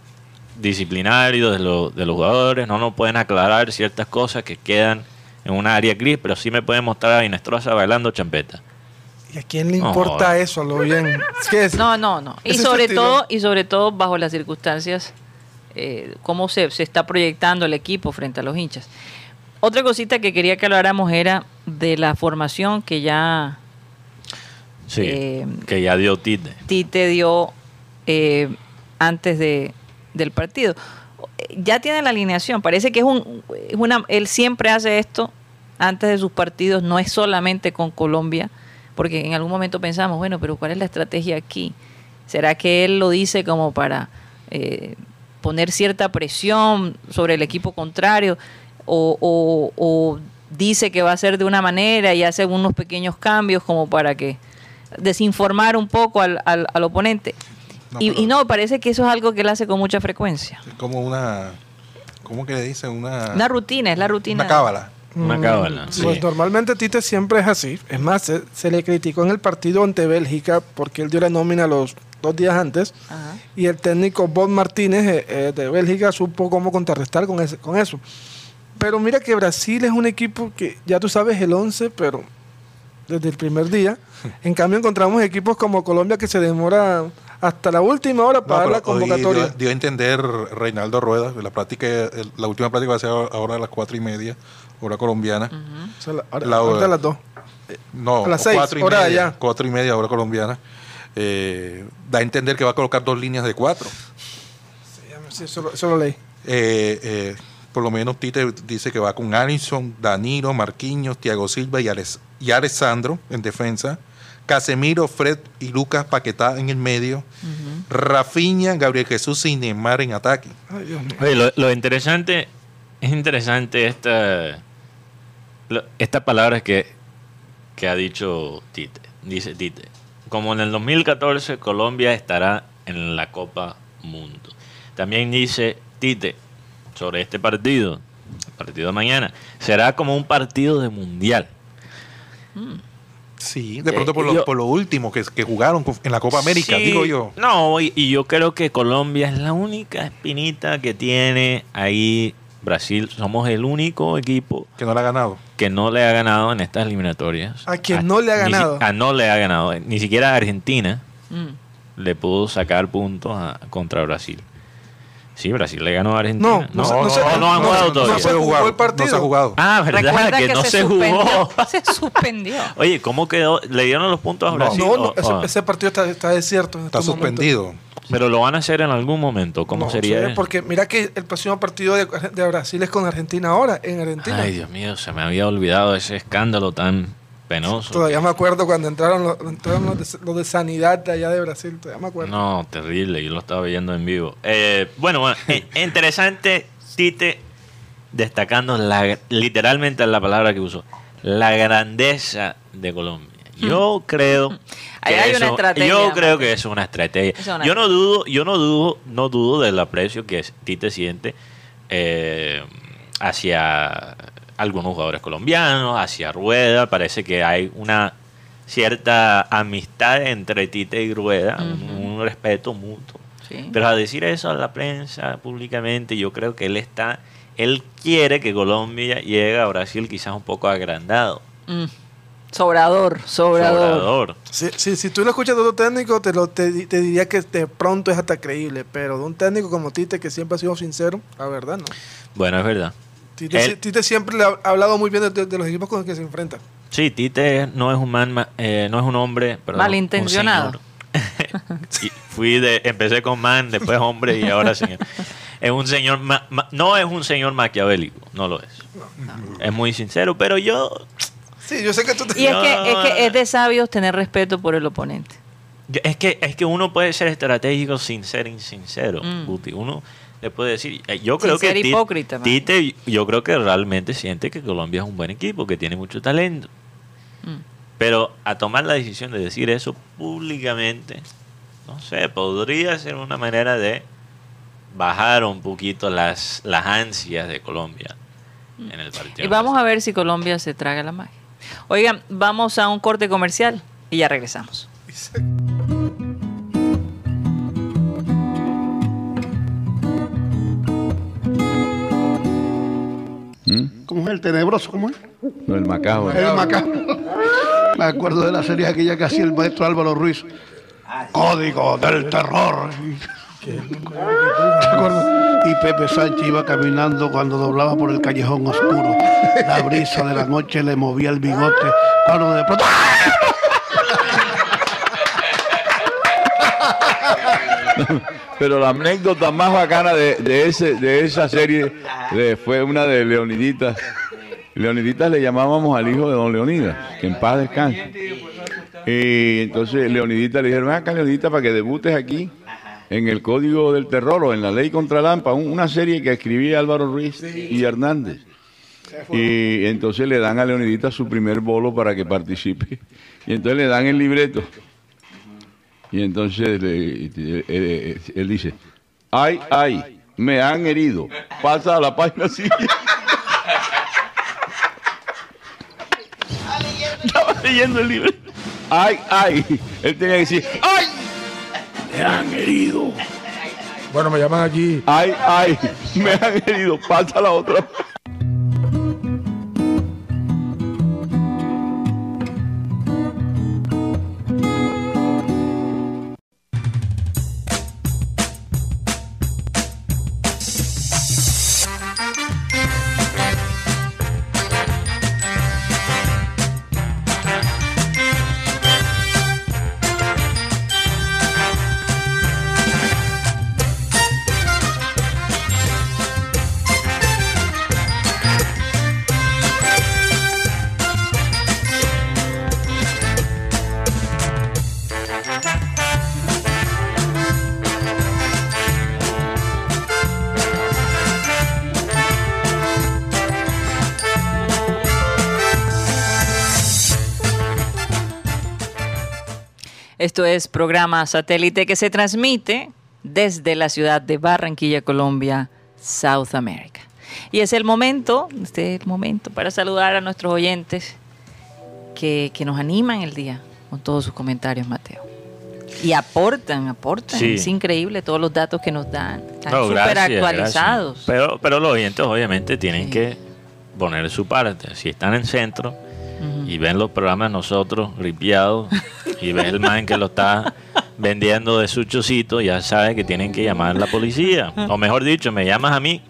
disciplinarios de, lo- de los jugadores, no nos pueden aclarar ciertas cosas que quedan en una área gris, pero sí me pueden mostrar a Inestrosa bailando champeta. ¿Y a quién le importa eso? Lo bien. Que es- No, no, no. Y sobre estilo. todo, y sobre todo bajo las circunstancias, eh, cómo se, se está proyectando el equipo frente a los hinchas. Otra cosita que quería que habláramos era de la formación que ya Sí, Eh, que ya dio Tite. Tite dio eh, antes de, del partido. ya tiene la alineación. Parece que es, un, es una. Él siempre hace esto antes de sus partidos, no es solamente con Colombia, porque en algún momento pensamos, bueno, pero ¿cuál es la estrategia aquí? ¿Será que él lo dice como para eh, poner cierta presión sobre el equipo contrario? O, o- o dice que va a ser de una manera y hace unos pequeños cambios como para que desinformar un poco al, al- al oponente. No, y, pero- y no, parece que eso es algo que él hace con mucha frecuencia. Es como una. ¿Cómo que le dicen? Una. Una rutina, es la rutina. Una cábala. Una cábala. sí. Pues normalmente Tite siempre es así. Es más, se, se le criticó en el partido ante Bélgica porque él dio la nómina los dos días antes Ajá. y el técnico Bob Martínez eh, eh, de Bélgica supo cómo contrarrestar con, ese, con eso. Pero mira que Brasil es un equipo que ya tú sabes el 11, pero desde el primer día. En cambio encontramos equipos como Colombia que se demora hasta la última hora No, para dar la convocatoria. dio, dio a entender Reinaldo Rueda, la práctica, el- la última práctica va a ser ahora a las cuatro y media, hora colombiana. O sea, la- ahora- La- ahorita a las dos. No, A las seis, cuatro y hora media, allá. cuatro y media, hora colombiana. Eh, da a entender que va a colocar dos líneas de cuatro. Sí, eso, lo- eso lo leí. Eh, eh, por lo menos Tite dice que va con Alison, Danilo, Marquinhos, Thiago Silva y Alessandro en defensa. Casemiro, Fred y Lucas Paquetá en el medio. Rafinha, Gabriel Jesús y Neymar en ataque. Ay, Dios mío. Oye, lo, lo interesante, es interesante esta, lo- estas palabras que, que ha dicho Tite. Dice Tite, como en el 2014 Colombia estará en la Copa Mundo. También dice Tite sobre este partido, el partido de mañana, será como un partido de mundial. Sí, de Eh, pronto por lo, yo- por lo último que, que jugaron en la Copa América, Sí, digo yo. No, y, y yo creo que Colombia es la única espinita que tiene ahí Brasil. Somos el único equipo Que no la ha ganado. que no le ha ganado en estas eliminatorias. A quien no le ha ni ganado. a no le ha ganado. Ni siquiera a Argentina Mm. le pudo sacar puntos a- contra Brasil. Sí, Brasil le ganó a Argentina. No, no, se- no se- no han no- jugado no todavía. se se ha jugó jugado, el partido. No se ha jugado. Ah, ¿verdad? Recuerda que, que, no se, jugó. Se suspendió. Oye, ¿cómo quedó? ¿Le dieron los puntos a No. Brasil? No, no, O- ese, o- ese partido está, está desierto. en Está suspendido. Pero lo van a hacer en algún momento. ¿Cómo No sería? porque mira que el próximo partido de, de Brasil es con Argentina ahora, en Argentina. Ay, Dios mío, se me había olvidado ese escándalo tan penoso. Todavía me acuerdo cuando entraron los, entraron los, de, los de sanidad de allá de Brasil, todavía me acuerdo. No, terrible, yo lo estaba viendo en vivo. Eh, bueno, bueno, eh, interesante, Tite, destacando la, literalmente la palabra que usó, la grandeza de Colombia. Yo creo. Ahí hay una estrategia, Yo creo que es una estrategia. Es una- Yo no dudo, yo no dudo, no dudo del aprecio que Tite siente eh, hacia algunos jugadores colombianos, hacia Rueda. Parece que hay una cierta amistad entre Tite y Rueda, un- respeto mutuo. Sí. Pero a decir eso a la prensa públicamente, yo creo que él está, él quiere que Colombia llegue a Brasil quizás un poco agrandado, Mm. Sobrador, sobrador. sobrador. Si, si, si tú lo escuchas de otro técnico, te, lo, te, te diría que de pronto es hasta creíble, pero de un técnico como Tite, que siempre ha sido sincero, la verdad no. Bueno, es verdad. Tite, Él- Tite siempre le ha ha hablado muy bien de, de- de los equipos con los que se enfrenta. Sí, Tite no es un man, ma- eh, no es un hombre, perdón, Malintencionado. un señor. Y fui de, empecé con man, después hombre y ahora señor. Es un señor, ma- ma- no es un señor maquiavélico, no lo es. Es muy sincero, pero yo, Sí, yo sé que tú te... Y es que, es que es de sabios tener respeto por el oponente. es que es que uno puede ser estratégico sin ser insincero, Mm. Guti. Uno le puede decir, eh, yo creo Sin que ser man. Tite, yo creo que realmente siente que Colombia es un buen equipo, que tiene mucho talento. Mm. Pero a tomar la decisión de decir eso públicamente, no sé, podría ser una manera de bajar un poquito las, las ansias de Colombia en el partido. Y vamos a ver si Colombia se traga la magia. Oigan, vamos a un corte comercial y ya regresamos. ¿Cómo es el tenebroso? ¿Cómo es? No, el macabro. El macabro. Me acuerdo de la serie aquella que hacía el maestro Álvaro Ruiz. Código del terror. ¿Te acuerdas? Y Pepe Sánchez iba caminando cuando doblaba por el callejón oscuro. La brisa de la noche le movía el bigote. Cuando de pronto. Pero la anécdota más bacana de, de ese, de esa serie de- fue una de Leoniditas. Leoniditas le llamábamos al hijo de don Leonidas, que en paz descanse. Y entonces Leonidita le dijeron, ven acá Leonidita para que debutes aquí en el Código del Terror o en la Ley contra Lampa, un- una serie que escribía Álvaro Ruiz y Hernández. Y entonces le dan a Leonidita su primer bolo para que participe. Y entonces le dan el libreto. Y entonces le- eh, eh, él dice, ay, ay, me han herido. Pasa a la página siguiente. Estaba leyendo el libro. Ay, ay. Él tenía que decir, ay, me han herido. Bueno, me llaman aquí. Ay, ay, me han herido. Pasa a la otra. Esto es programa satélite que se transmite desde la ciudad de Barranquilla, Colombia, South America. Y es el momento, este es el momento para saludar a nuestros oyentes que, que nos animan el día con todos sus comentarios, Mateo. Y aportan, aportan. Sí. Es increíble todos los datos que nos dan. Están No, súper actualizados. gracias. Pero, pero los oyentes obviamente tienen Sí. que poner su parte. Si están en centro y ven los programas nosotros ripiados y ven el man que lo está vendiendo de su chocito, ya sabe que tienen que llamar a la policía. O mejor dicho, me llamas a mí.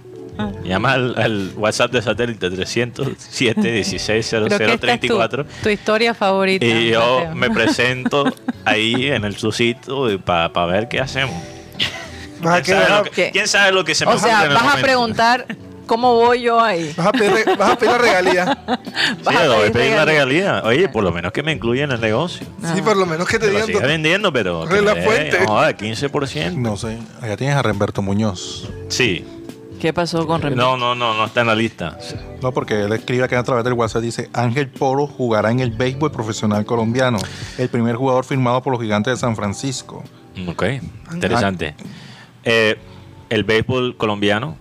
Me llamas al, al WhatsApp de satélite 307 16 Creo que esta es tu, 34 tu historia favorita. y yo Mateo. me presento ahí en el chocito para ver qué hacemos. ¿Quién sabe, lo que, ¿Qué? quién sabe lo que se me O sea, vas a momento? preguntar cómo voy yo ahí. Vas a pedir, vas a pedir la regalía. Sí, Vas a a pedir pedir la regalía. Oye, por lo menos que me incluya en el negocio. Sí, por lo menos que te digan. siga do- vendiendo, pero. Que la fuente. joda, 15%. No sé. Allá tienes a Remberto Muñoz. Sí. ¿Qué pasó con Remberto? No, no, no, no está en la lista. No, porque él escribe acá a través del WhatsApp, dice, Ángel Poro jugará en el béisbol profesional colombiano, el primer jugador firmado por los gigantes de San Francisco. Ok, interesante. Eh, el béisbol colombiano,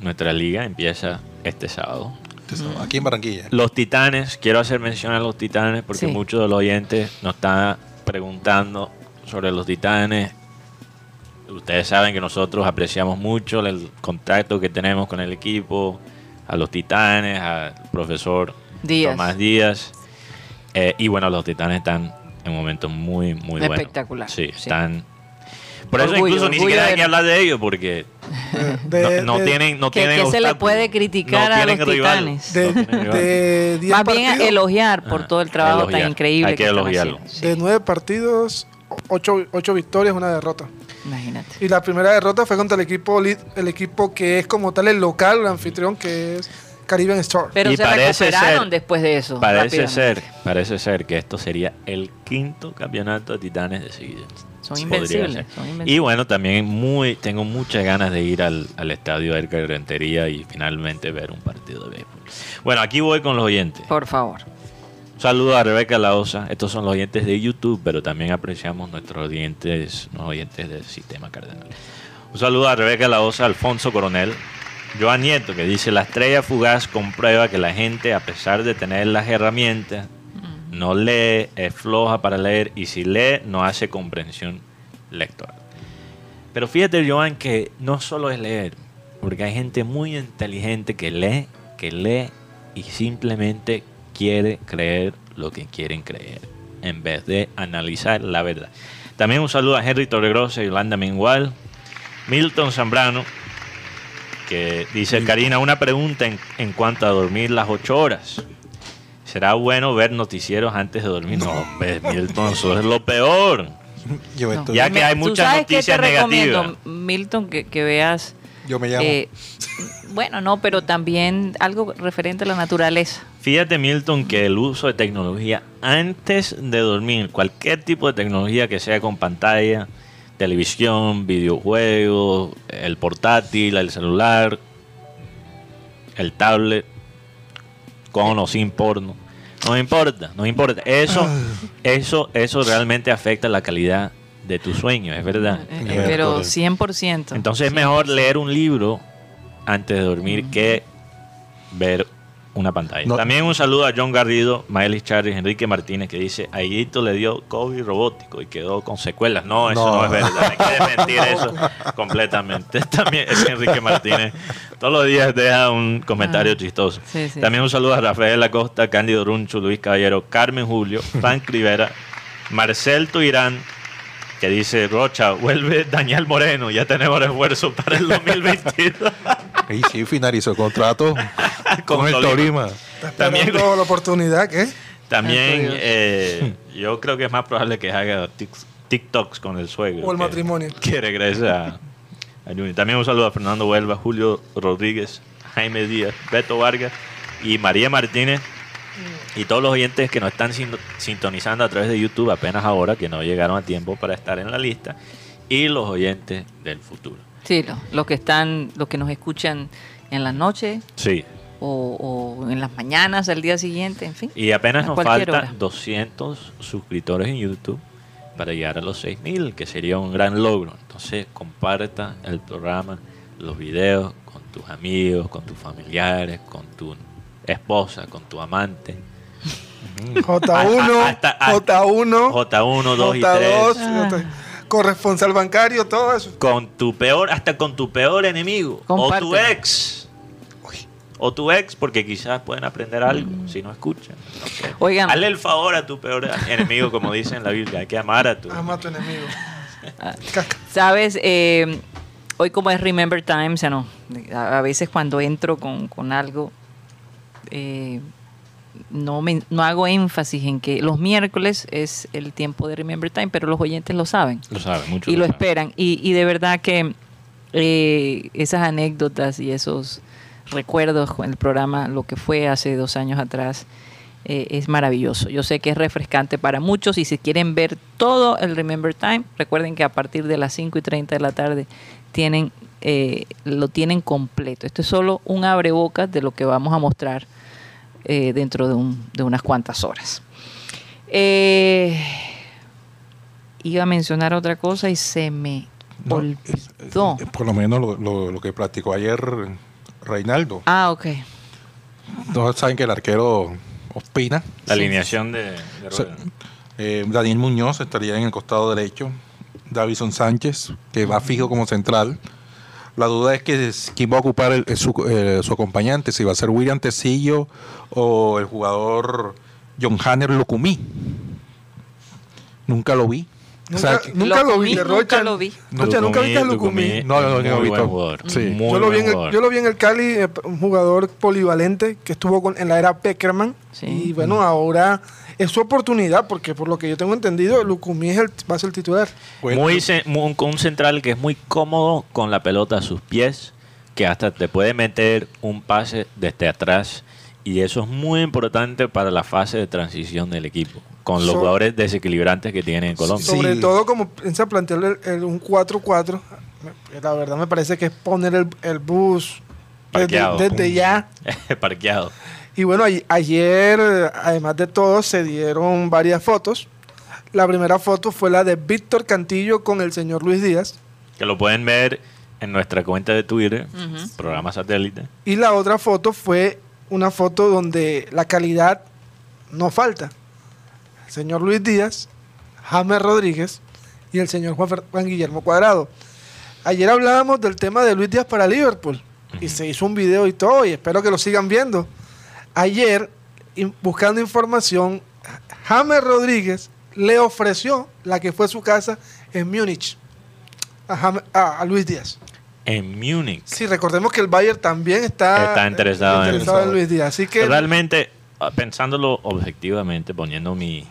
nuestra liga, empieza este sábado. Entonces, Aquí en Barranquilla. Los Titanes, quiero hacer mención a los Titanes porque Sí. muchos de los oyentes nos están preguntando sobre los Titanes. Ustedes saben que nosotros apreciamos mucho el contacto que tenemos con el equipo, a los Titanes, al profesor Díaz. Tomás Díaz. Eh, y bueno, los Titanes están en un momento muy, muy bueno. Espectacular, Sí, sí. están... Por eso Orgullo, incluso ni siquiera hay que hablar de ellos porque de- no, no de- tienen no ¿Qué- tienen qué se le puede criticar No a los rival. Titanes? De, No tienen rival. de 10 Más bien partidos, elogiar por todo el trabajo elogiar. tan increíble Hay que elogiarlo. de 9 partidos, 8, ocho victorias, una derrota. imagínate. Y la primera derrota fue contra el equipo el equipo que es como tal el local, el anfitrión, que es Caribbean Star. Pero Y se recuperaron ser- después de eso. Parece ser, parece ser que esto sería el quinto campeonato de Titanes de seguido. Son invencibles, ser. son invencibles. Y bueno, también muy, tengo muchas ganas de ir al, al estadio Edgar Rentería y finalmente ver un partido de béisbol. Bueno, aquí voy con los oyentes. Por favor. Un saludo a Rebeca Laosa. Estos son los oyentes de YouTube, pero también apreciamos nuestros oyentes, los oyentes del sistema cardenal. Un saludo a Rebeca Laosa, Alfonso Coronel, Joan Nieto, que dice, la estrella fugaz comprueba que la gente, a pesar de tener las herramientas, no lee, es floja para leer y si lee, no hace comprensión lectora. Pero fíjate, Joan, que no solo es leer, porque hay gente muy inteligente que lee, que lee y simplemente quiere creer lo que quieren creer, en vez de analizar la verdad. También un saludo a Henry Torregrosa y Yolanda Mengual, Milton Zambrano, que dice, Karina, una pregunta en, en cuanto a dormir las ocho horas. ¿Será bueno ver noticieros antes de dormir? No, hombre, Milton, eso es lo peor. Yo, No. estoy- Ya que hay ¿Tú muchas sabes qué noticias te recomiendo, negativas. Milton, que, que veas. yo me llamo. eh, bueno, no, pero también algo referente a la naturaleza. Fíjate, Milton, que el uso de tecnología antes de dormir, cualquier tipo de tecnología que sea con pantalla, televisión, videojuegos, el portátil, el celular, el tablet, con o sin porno, no importa, no importa. Eso, eso, eso realmente afecta la calidad de tu sueño, es verdad. Eh, Miércoles. pero 100%. Entonces es mejor leer un libro antes de dormir que ver una pantalla. No. También un saludo a John Garrido, Miley Charles, Enrique Martínez, que dice, Aguito le dio COVID robótico y quedó con secuelas. No, eso No. no, es verdad. Hay que desmentir eso completamente. También es Enrique Martínez todos los días deja un comentario Ah. chistoso. Sí, sí. También un saludo a Rafael Acosta, Cándido Runcho, Luis Caballero, Carmen Julio, Frank Rivera, Marcel Tuirán, que dice, Rocha, vuelve Daniel Moreno, ya tenemos refuerzo para el 2022. Y sí, finalizó el contrato con, el Tolima. También- esperando la oportunidad, ¿qué? También eh, yo creo que es más probable que haga TikToks con el suegro. O el que- matrimonio. Que regrese a. También un saludo a Fernando Huelva, Julio Rodríguez, Jaime Díaz, Beto Vargas y María Martínez. Y todos los oyentes que nos están sin- sintonizando a través de YouTube apenas ahora, que no llegaron a tiempo para estar en la lista. Y los oyentes del futuro. Sí, lo- los que están, los que nos escuchan en la noche Sí. o, o en las mañanas al día siguiente, en fin. Y apenas nos faltan hora. 200 suscriptores en YouTube para llegar a los 6000, que sería un gran logro. Entonces, comparta el programa, los videos con tus amigos, con tus familiares, con tu esposa, con tu amante. J1, Hasta- hasta- J1, J1, 2 y 3. J2, Ah. J- corresponsal bancario, todo eso. Con tu peor, hasta con tu peor enemigo. O tu ex. O tu ex, porque quizás pueden aprender algo si no escuchan. Oigan. Hazle el favor a tu peor enemigo, como dice en la Biblia. Hay que amar a tu Ama a tu enemigo. Ah. Sabes, Eh, hoy como es Remember Time, o sea, no, a, veces cuando entro con, con algo, eh, no, me, no hago énfasis en que los miércoles es el tiempo de Remember Time, pero los oyentes lo saben Lo sabe, mucho. y lo esperan. Y, y de verdad que eh, esas anécdotas y esos recuerdos con el programa, lo que fue hace dos años atrás, eh, es maravilloso. Yo sé que es refrescante para muchos y si quieren ver todo el Remember Time, recuerden que a partir de las 5 y 30 de la tarde tienen, eh, lo tienen completo. Esto es solo un abrebocas de lo que vamos a mostrar eh, dentro de, un- de unas cuantas horas. Eh, iba a mencionar otra cosa y se me No, olvidó. Por lo menos lo, lo- lo que platicó ayer Reinaldo. Ah, ok. Todos saben que el arquero Ospina. La alineación de, de O sea, Rueda. eh, Daniel Muñoz estaría en el costado derecho. Davison Sánchez, que va fijo como central. La duda es que quién va a ocupar el- el- su, eh, su acompañante, si va a ser William Tecillo o el jugador John Hanner Lucumí. Nunca lo vi. O Nunca, sea, que- nunca lo vi, de nunca Rocha. lo vi. Rocha, ¿nunca viste a Lucumí? No, no, no, no, muy buen. Sí. Muy Yo lo, vi en el, jugador. yo lo vi en el Cali, eh, un jugador polivalente que estuvo con- en la era Peckerman. Sí. Y bueno, ahora es su oportunidad, porque por lo que yo tengo entendido, Lucumí es el, va a ser el titular. Bueno, Muy con un central que es muy cómodo con la pelota a sus pies, que hasta te puede meter un pase desde atrás. Y eso es muy importante para la fase de transición del equipo, con los So- jugadores desequilibrantes que tiene en Colombia. Sobre Sí. todo como piensa plantear el, el- un 4-4. me- La verdad me parece que es poner el, el bus desde, Parqueado. desde ya. Parqueado. Y bueno, a- ayer, además de todo, se dieron varias fotos. La primera foto fue la de Víctor Cantillo con el señor Luis Díaz. Que lo pueden ver en nuestra cuenta de Twitter, programa satélite. Y la otra foto fue una foto donde la calidad no falta. El señor Luis Díaz, James Rodríguez y el señor Juan, Guillermo Cuadrado. Ayer hablábamos del tema de Luis Díaz para Liverpool y se hizo un video y todo y espero que lo sigan viendo. Ayer, in- buscando información, James Rodríguez le ofreció la que fue su casa en Múnich a, James- a- a Luis Díaz. En Múnich. Sí, recordemos que el Bayern también está, Está interesado en- interesado en Luis Díaz. Así que Realmente, ah, pensándolo objetivamente, poniendo mi,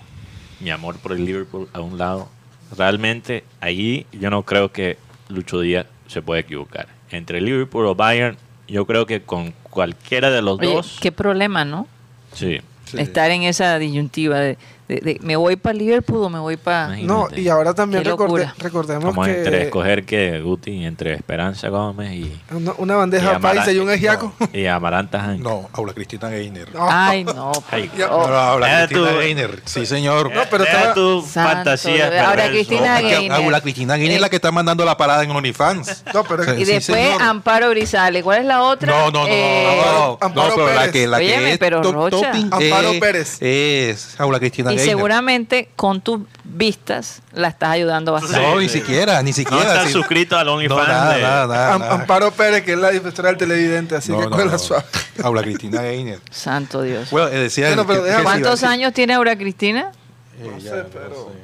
mi amor por el Liverpool a un lado, realmente allí yo no creo que Lucho Díaz se puede equivocar. Entre Liverpool o Bayern, yo creo que con cualquiera de los Oye, dos, qué problema, ¿no? sí. Sí. Estar en esa disyuntiva de, de- de, me voy para Liverpool o me voy para... No, y ahora también recorde- recordemos Como que entre escoger que Guti, entre Esperanza Gómez y, una, una bandeja paisa y un ejiaco. y Amaranta Hank. No, Aula Cristina Gainer. No. Ay, no. Ay, oh, No, Aula Deja Cristina Gainer. Sí, señor. No, pero estaba- tu Santo fantasía. Perverso. Cristina Gainer. Aula Cristina Gainer es la que está mandando la parada en OnlyFans. No, pero Sí, Y sí, después señor. Amparo Grisales. ¿Cuál es la otra? No, no, no, Eh, no, no, no, Amparo no, pero la que, la que es pero Rocha. topping Amparo es- Pérez. Es Aula Cristina Y seguramente con tus vistas la estás ayudando bastante. No, ni siquiera, ni No siquiera. estás sí. suscrito al No, OnlyFans. nada, de- nada, nada, Am- nada. Amparo Pérez, que es la defensora del televidente, así No, que no, con la no. suave. Aula Cristina Gainer. Santo Dios. Bueno, eh, decía Bueno, pero que- ¿Cuántos años tiene Aura Cristina? Eh, no sé.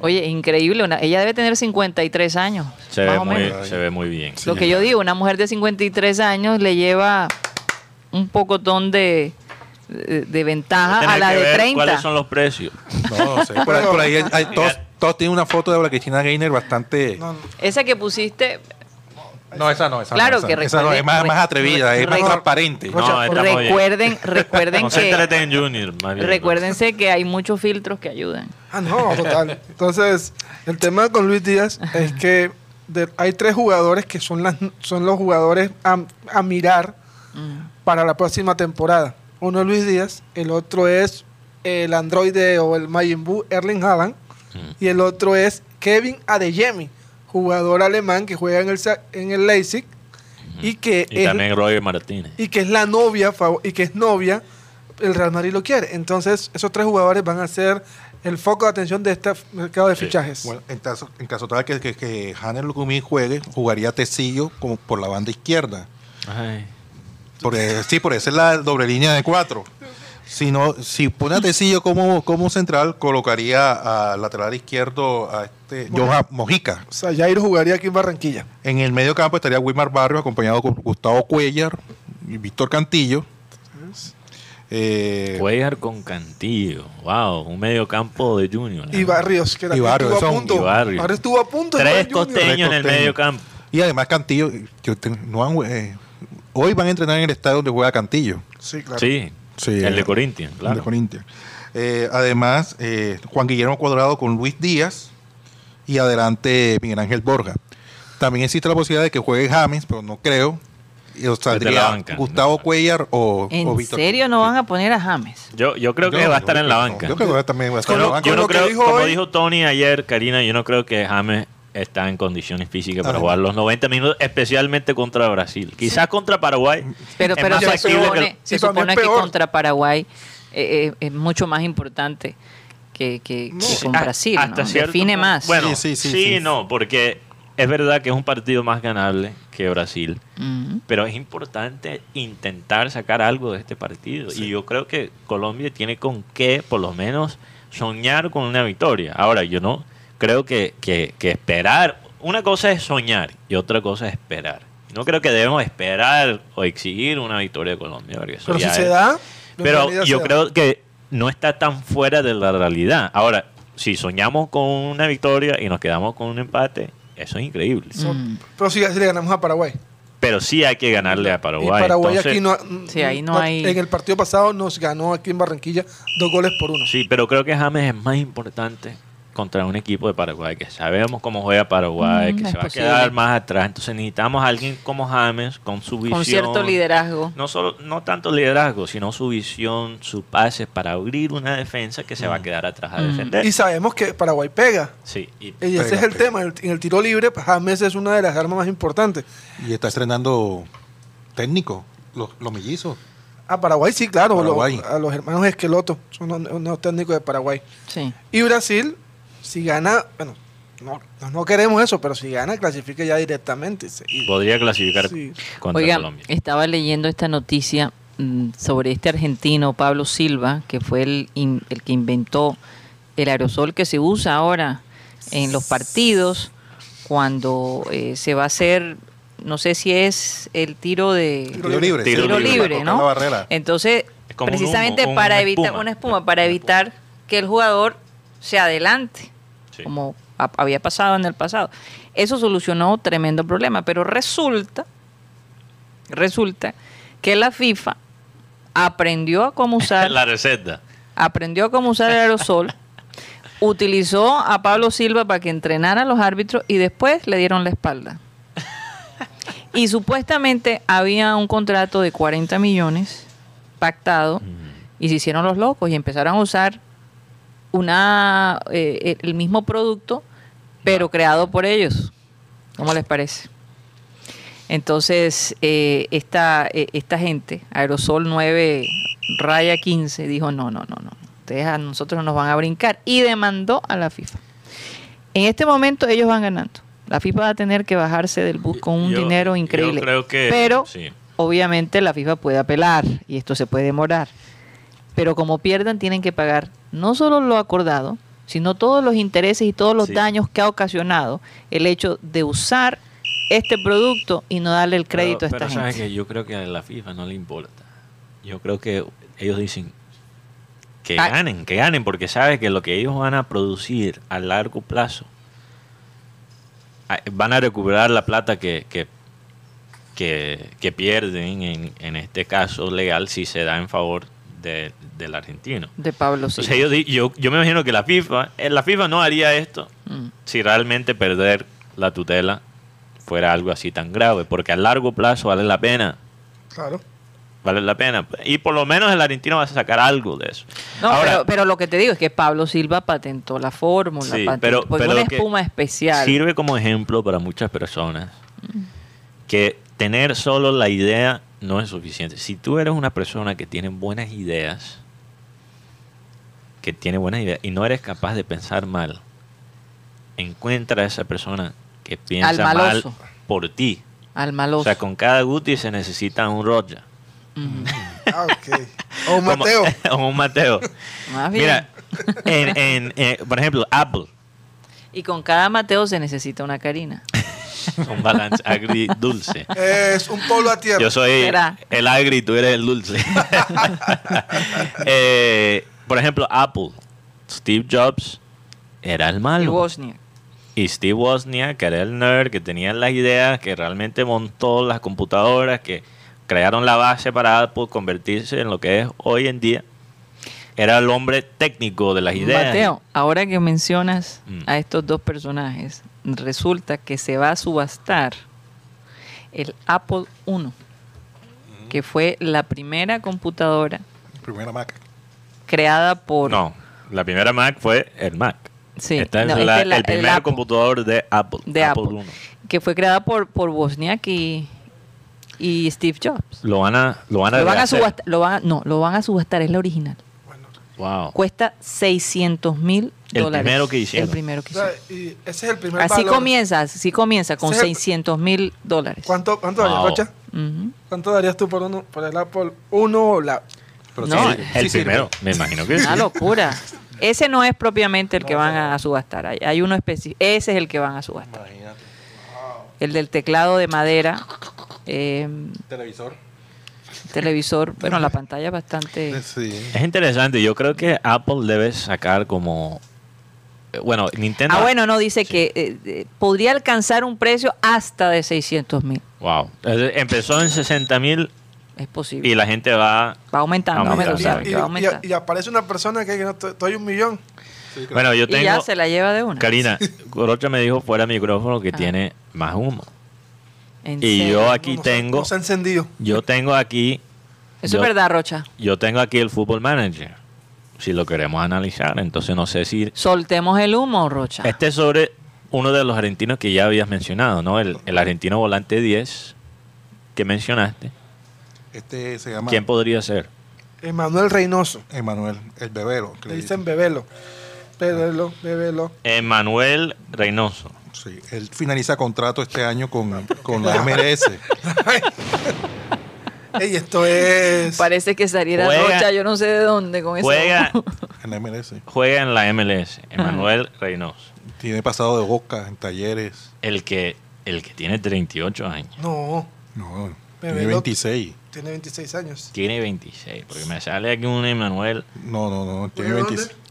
Oye, increíble. una- ella debe tener 53 años. se, más ve o muy, menos. se ve muy bien. Lo que yo digo, una mujer de 53 años le lleva un pocotón de, de, de ventaja a la que de ver 30. ¿Cuáles son los precios? No, no sé. Por, ahí- por ahí hay- hay- todos, todos tienen una foto de Aula Cristina Gainer bastante. No, no. Esa que pusiste, No, esa no, esa Claro no. que esa, esa no, recuerde- es más, más re- atrevida, es más re- transparente. No, recuerden, recuerden que Junior. recuérdense que hay muchos filtros que ayudan. Ah, no, total. Entonces, el tema con Luis Díaz es que de- hay tres jugadores que son, las, son los jugadores a, a mirar para la próxima temporada. Uno es Luis Díaz, el otro es el androide o el Majin Buu Erling Haaland y el otro es Kevin Adeyemi, jugador alemán que juega en el, en el Leipzig y que Y es- también Roger Martínez. y que es la novia y que es novia, el Real Madrid lo quiere. Entonces, esos tres jugadores van a ser el foco de atención de este mercado de Sí. fichajes. Bueno, en caso, en caso tal que, que, que Hanner Lucumí juegue, jugaría Tecillo como por la banda izquierda. Ay. Por, eh, sí, por esa es la doble línea de cuatro. Si, no, si pone a Tecillo como, como central, colocaría al lateral izquierdo a este Johan Mojica. O sea, Jair jugaría aquí en Barranquilla. En el medio campo estaría Wilmar Barrios acompañado con Gustavo Cuellar y Víctor Cantillo. Eh, Cuellar con Cantillo. Wow, un medio campo de Junior. Y Barrios, que era Y Barrios, estuvo a punto. y Barrios. estuvo a punto. de Tres costeños en el medio campo. y además Cantillo, yo te- no han, eh, hoy van a entrenar en el estadio donde juega Cantillo. Sí, claro. Sí, Sí, el eh, de Corinthians, de claro. Corinthians. Eh, además, eh, Juan Guillermo Cuadrado con Luis Díaz y adelante Miguel Ángel Borja. También existe la posibilidad de que juegue James, pero no creo. Y la saldría banca. Gustavo Cuellar o, o ¿En Víctor. serio no van a poner a James? Yo, yo creo que va a estar en la banca. Yo creo que también va a estar Yo en la no, banca. yo no creo, dijo como hoy- dijo Tony ayer, Karina, yo no creo que James está en condiciones físicas para jugar los 90 minutos, especialmente contra Brasil. Quizás contra Paraguay. Pero, es pero más se supone, que- se supone contra Paraguay eh, eh, es mucho más importante que, que- que con Ah, Brasil. hasta ¿no? cierto Define más. Bueno, Sí, sí, sí, sí, sí. no, porque es verdad que es un partido más ganable que Brasil, Mm. pero es importante intentar sacar algo de este partido. Y yo creo que Colombia tiene con qué, por lo menos, soñar con una victoria. Ahora, yo no creo que, que- que esperar. Una cosa es soñar y otra cosa es esperar. No creo que debemos esperar o exigir una victoria de Colombia. porque eso Pero si se da, pero yo creo que no está tan fuera de la realidad. Ahora, si soñamos con una victoria y nos quedamos con un empate, eso es increíble. Mm. Pero si, le ganamos a Paraguay. Pero sí hay que ganarle a Y Paraguay. Paraguay Entonces, aquí no, Sí, ahí no hay- En el partido pasado nos ganó aquí en Barranquilla dos goles por uno. Sí, pero creo que James es más importante contra un equipo de Paraguay, que sabemos cómo juega Paraguay, Mm, que se va a quedar más atrás. Entonces necesitamos a alguien como James, con su visión. Con cierto liderazgo. No, solo, no tanto liderazgo, sino su visión, su pase para abrir una defensa que se va a quedar atrás a Mm. defender. Y sabemos que Paraguay pega. Sí, y Y ese es el pega. tema. En el tiro libre, pues, James es una de las armas más importantes. Y está estrenando técnico, los, los mellizos. A Paraguay sí, claro. Paraguay. lo- a los hermanos Esqueloto son los nuevos técnicos de Paraguay. Sí. Y Brasil, si gana, bueno, no, no, no queremos eso, pero si gana, clasifica ya directamente. Y- podría clasificar Sí. contra Oigan, Colombia. estaba leyendo esta noticia mm, sobre este argentino, Pablo Silva, que fue el, in- el que inventó el aerosol que se usa ahora en los partidos cuando eh, se va a hacer, no sé si es el tiro de Tiro libre. Tiro tiro libre, ¿no? tocar la barrera. Entonces, un precisamente humo, un- para una evitar espuma. una espuma, para evitar que el jugador se adelante, Sí. como ha- había pasado en el pasado. Eso solucionó tremendo problema, pero resulta, resulta que la FIFA aprendió a cómo usar La receta. aprendió cómo usar el aerosol, utilizó a Pablo Silva para que entrenara a los árbitros y después le dieron la espalda. Y supuestamente había un contrato de 40 millones pactado y se hicieron los locos y empezaron a usar una eh, el mismo producto pero creado por ellos. ¿Cómo les parece? Entonces, eh, esta, eh, esta gente, Aerosol 9 Raya 15, dijo, no, no, no, no, ustedes a nosotros no nos van a brincar y demandó a la FIFA. En este momento ellos van ganando. La FIFA va a tener que bajarse del bus con un Yo- dinero yo increíble. creo que- pero sí. obviamente la FIFA puede apelar y esto se puede demorar. Pero como pierdan, tienen que pagar no solo lo acordado, sino todos los intereses y todos los Sí. daños que ha ocasionado el hecho de usar este producto y no darle el crédito pero, a esta pero sabes gente. que yo creo que a la FIFA no le importa. Yo creo que ellos dicen que Ah. ganen, que ganen, porque sabes que lo que ellos van a producir a largo plazo ah, van a recuperar la plata que, que, que, que pierden en, en este caso legal si se da en favor de- del argentino. De Pablo Silva. Entonces yo, yo me imagino que la FIFA, eh, la FIFA no haría esto Mm. si realmente perder la tutela fuera algo así tan grave, porque a largo plazo vale la pena, Claro. vale la pena. Y por lo menos el argentino va a sacar algo de eso. No, Ahora, pero, pero lo que te digo es que Pablo Silva patentó la fórmula, Sí, patentó- pero- una espuma especial. Sirve como ejemplo para muchas personas que tener solo la idea no es suficiente. Si tú eres una persona que tiene buenas ideas, que tiene buenas ideas y no eres capaz de pensar mal, encuentra a esa persona que piensa mal por ti. Al maloso. O sea, con cada Guti se necesita un Roger. Ah, ok. O un Como- Mateo. o un Mateo. Más bien. Mira, en, en, eh, por ejemplo, Apple. Y con cada Mateo se necesita una Karina. Un balance agridulce. Es un polo a tierra. Yo soy el agri y tú eres el dulce. Eh, por ejemplo, Apple. Steve Jobs era el Y malo. Wozniak. Y Steve Wozniak, que era el nerd, que tenía las ideas, que realmente montó las computadoras, que crearon la base para Apple convertirse en lo que es hoy en día. Era el hombre técnico de las ideas. Mateo, ahora que mencionas Mm. a estos dos personajes, resulta que se va a subastar el Apple I, que fue la primera computadora Primera Mac. creada por... No, la primera Mac fue el Mac. Sí, Esta es no, la- esta es la- el primer Apple. computador de Apple. de Apple, I. que fue creada por, por Wozniak y, y Steve Jobs. Lo van a, lo van a, Lo van a subastar, lo van a- no, lo van a subastar, es la original. Wow. Cuesta 600 mil El dólares. primero que hicieron. El primero que O sea, hicieron. y ese es el primer Así valor. comienza, así comienza, con Ese es el- 600 mil dólares. ¿Cuánto, cuánto darías. Rocha? Ujú. ¿Cuánto darías tú por uno por el Apple 1 o la Pero No, sí, El sí sirve. primero, me imagino que. Una locura. Ese no es propiamente el que van a subastar. Hay, hay uno específico. Ese es el que van a subastar. Imagínate. El del teclado de madera, eh, Televisor. Televisor. Bueno, la pantalla es bastante. Sí. Es interesante. Yo creo que Apple debe sacar como. eh, Bueno, Nintendo. Ah, bueno, no, dice que eh, eh, podría alcanzar un precio hasta de 600 mil. Wow. Empezó en 60 mil Es posible. y la gente va. va aumentando, Aumentando. y, que va y- aumentando. y aparece una persona que dice, no, doy un millón. Bueno, yo Y ya tengo. se la lleva de una. Karina, Corocha me dijo fuera micrófono que Ah. tiene más humo. En Y serio. yo aquí No, no se- tengo. No se ha encendido. Yo tengo aquí. Eso yo- es verdad, Rocha. Yo tengo aquí el Football Manager. Si lo queremos analizar, entonces no sé si Soltemos el humo, Rocha. Este es sobre uno de los argentinos que ya habías mencionado, ¿no? El, el argentino volante 10 que mencionaste. Este se llama ¿Quién podría ser? Emanuel Reynoso. Emanuel, el que Le le dicen bebelo. Bebelo, bebelo. Emanuel Reynoso. Sí, él finaliza contrato este año con, con la MLS. Ey, esto es. Parece que saliera Juega- Rocha, yo no sé de dónde con eso. Juega, en la MLS. juega en la MLS. Emanuel Reynoso. Tiene pasado de boca en talleres. El que, el que tiene 38 años. No, No, tiene Bebelo. 26. tiene 26 años. Tiene 26. Porque me sale aquí un Emanuel. No, no, no. Tiene ¿De 26. dónde?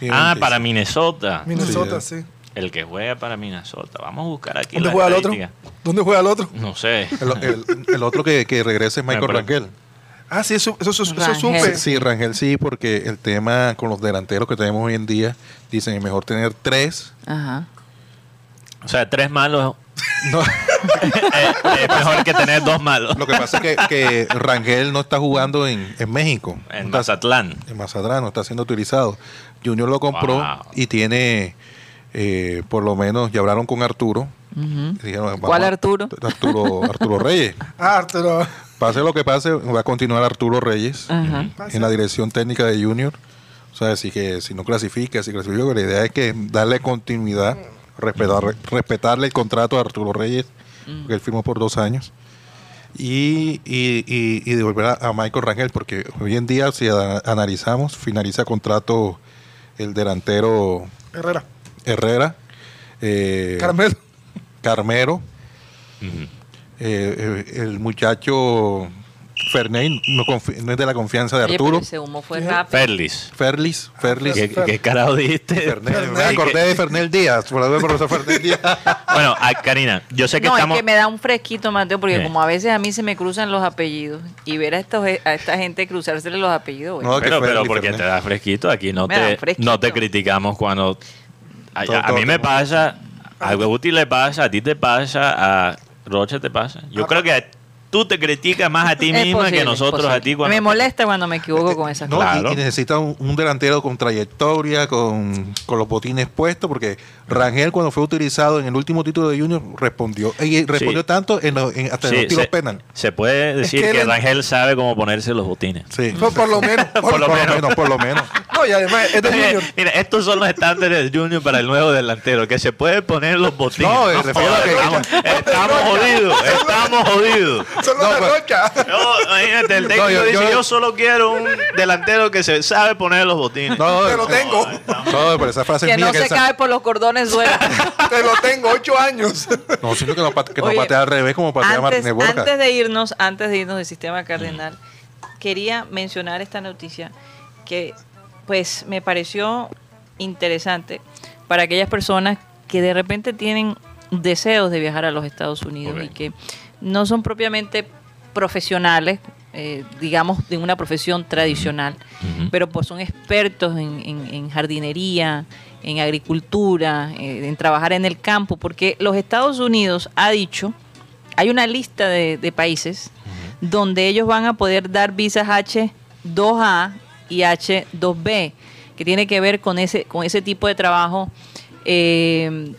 Tiene Ah, 26. para Minnesota. Minnesota, Sí, sí. El que juega para Minnesota. Vamos a buscar aquí ¿Dónde la juega el otro? ¿Dónde juega el otro? No sé. El, el- el otro que, que regrese es Michael pero- Rangel. Ah, sí, eso, eso, eso, eso Rangel. supe. Sí, Rangel sí, porque el tema con los delanteros que tenemos hoy en día, dicen es mejor tener tres. Ajá. O sea, tres malos No, es, es mejor que tener dos malos. lo que pasa es que, que Rangel no está jugando en, en México. En Mazatlán. en Mazatlán, no está siendo utilizado. Junior lo compró Wow. y tiene, eh, por lo menos, ya hablaron con Arturo. Dijeron, ¿Cuál a- Arturo? Arturo, Arturo Reyes. Ah, Arturo. Pase lo que pase, va a continuar Arturo Reyes en la dirección técnica de Junior. O sea, si, que, si no clasifica, si clasifica, la idea es que darle continuidad, respetar, respetarle el contrato a Arturo Reyes, que él firmó por dos años, y, y, y, y devolver a, a Michael Rangel, porque hoy en día, si a- analizamos, finaliza contrato el delantero Herrera. Herrera, eh, Carmelo. Carmero, Ujú. eh, eh, el muchacho Ferney no, no es de la confianza de Oye, Arturo. pero ese humo fue rápido. Ferlis. Ferlis, Ferlis. ¿Qué, qué carajo dijiste? Me acordé de Fernel Díaz, por la profesor Fernel Díaz. Bueno, a Karina, yo sé que no, estamos... es que me da un fresquito, Mateo, porque ¿Qué? como a veces a mí se me cruzan los apellidos y ver a, estos, a esta gente cruzársele los apellidos, bueno. No, Pero, pero porque Fernet. te da fresquito, aquí no Me te, fresquito. no te criticamos cuando... A, Todo, a todo, mí me pasa, a Guti le pasa, a ti te pasa, a Rocha te pasa. Yo creo que tú te criticas más a ti misma posible, que nosotros a ti. Cuando Me molesta cuando me equivoco con esas No, cosas. y- Claro. y, necesita un, un delantero con trayectoria, con, con los botines puestos, porque Rangel cuando fue utilizado en el último título de Junior respondió, y respondió Sí. tanto en, los- en- hasta en los tiros se, penal. se puede decir que que, él- Rangel sabe cómo ponerse los botines. Sí. Por, por lo menos. por, Por, lo menos. por lo menos. No, y además es de Junior. Mira, estos son los estándares de Junior para el nuevo delantero, que se puede poner los botines. No, que- estamos, estamos jodidos, estamos jodidos. Son los No, de pues- Rocha. No, imagínate, el técnico No, yo- dice, yo- yo, solo quiero un delantero que se sabe poner los botines. No, Te lo tengo. no, pero esa frase que es mía. no que se esa- cae por los cordones sueltos. Te lo tengo. Ocho años. No, sino que no, que no Oye, patea al revés como patea antes, Martínez Borja. antes de irnos, antes de irnos del sistema cardenal, quería mencionar esta noticia que pues me pareció interesante para aquellas personas que de repente tienen deseos de viajar a los Estados Unidos y que no son propiamente profesionales, eh, digamos, de una profesión tradicional, pero pues son expertos en, en- en jardinería, en agricultura, eh, en trabajar en el campo, porque los Estados Unidos ha dicho, hay una lista de, de países donde ellos van a poder dar visas H2A y H2B, que tiene que ver con ese, con ese tipo de trabajo. eh,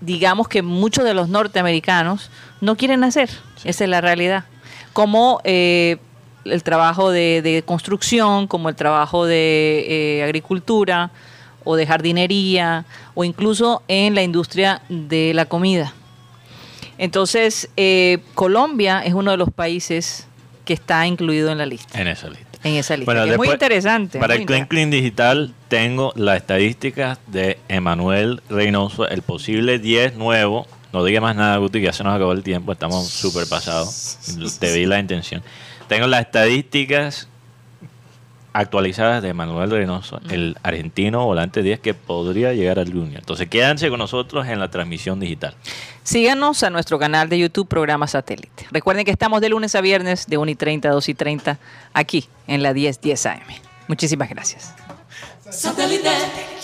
digamos que muchos de los norteamericanos no quieren hacer. Esa es la realidad. Como eh, el trabajo de, de construcción, como el trabajo de eh, agricultura o de jardinería o incluso en la industria de la comida. Entonces, eh, Colombia es uno de los países que está incluido en la lista, En esa lista. en esa lista. Bueno, que es muy interesante. Para muy el Clean Clean Digital tengo las estadísticas de Emanuel Reynoso, el posible 10 nuevo. No diga más nada, Guti, que ya se nos acabó el tiempo, estamos súper pasados. Te vi la intención. Tengo las estadísticas actualizadas de Emanuel Reynoso, el argentino volante 10 que podría llegar al Junior. Entonces quédense con nosotros en la transmisión digital. Síganos a nuestro canal de YouTube Programa Satélite. Recuerden que estamos de lunes a viernes de 1 y 30 a 2 y 30 aquí en la 1010 AM. Muchísimas gracias. Satellite.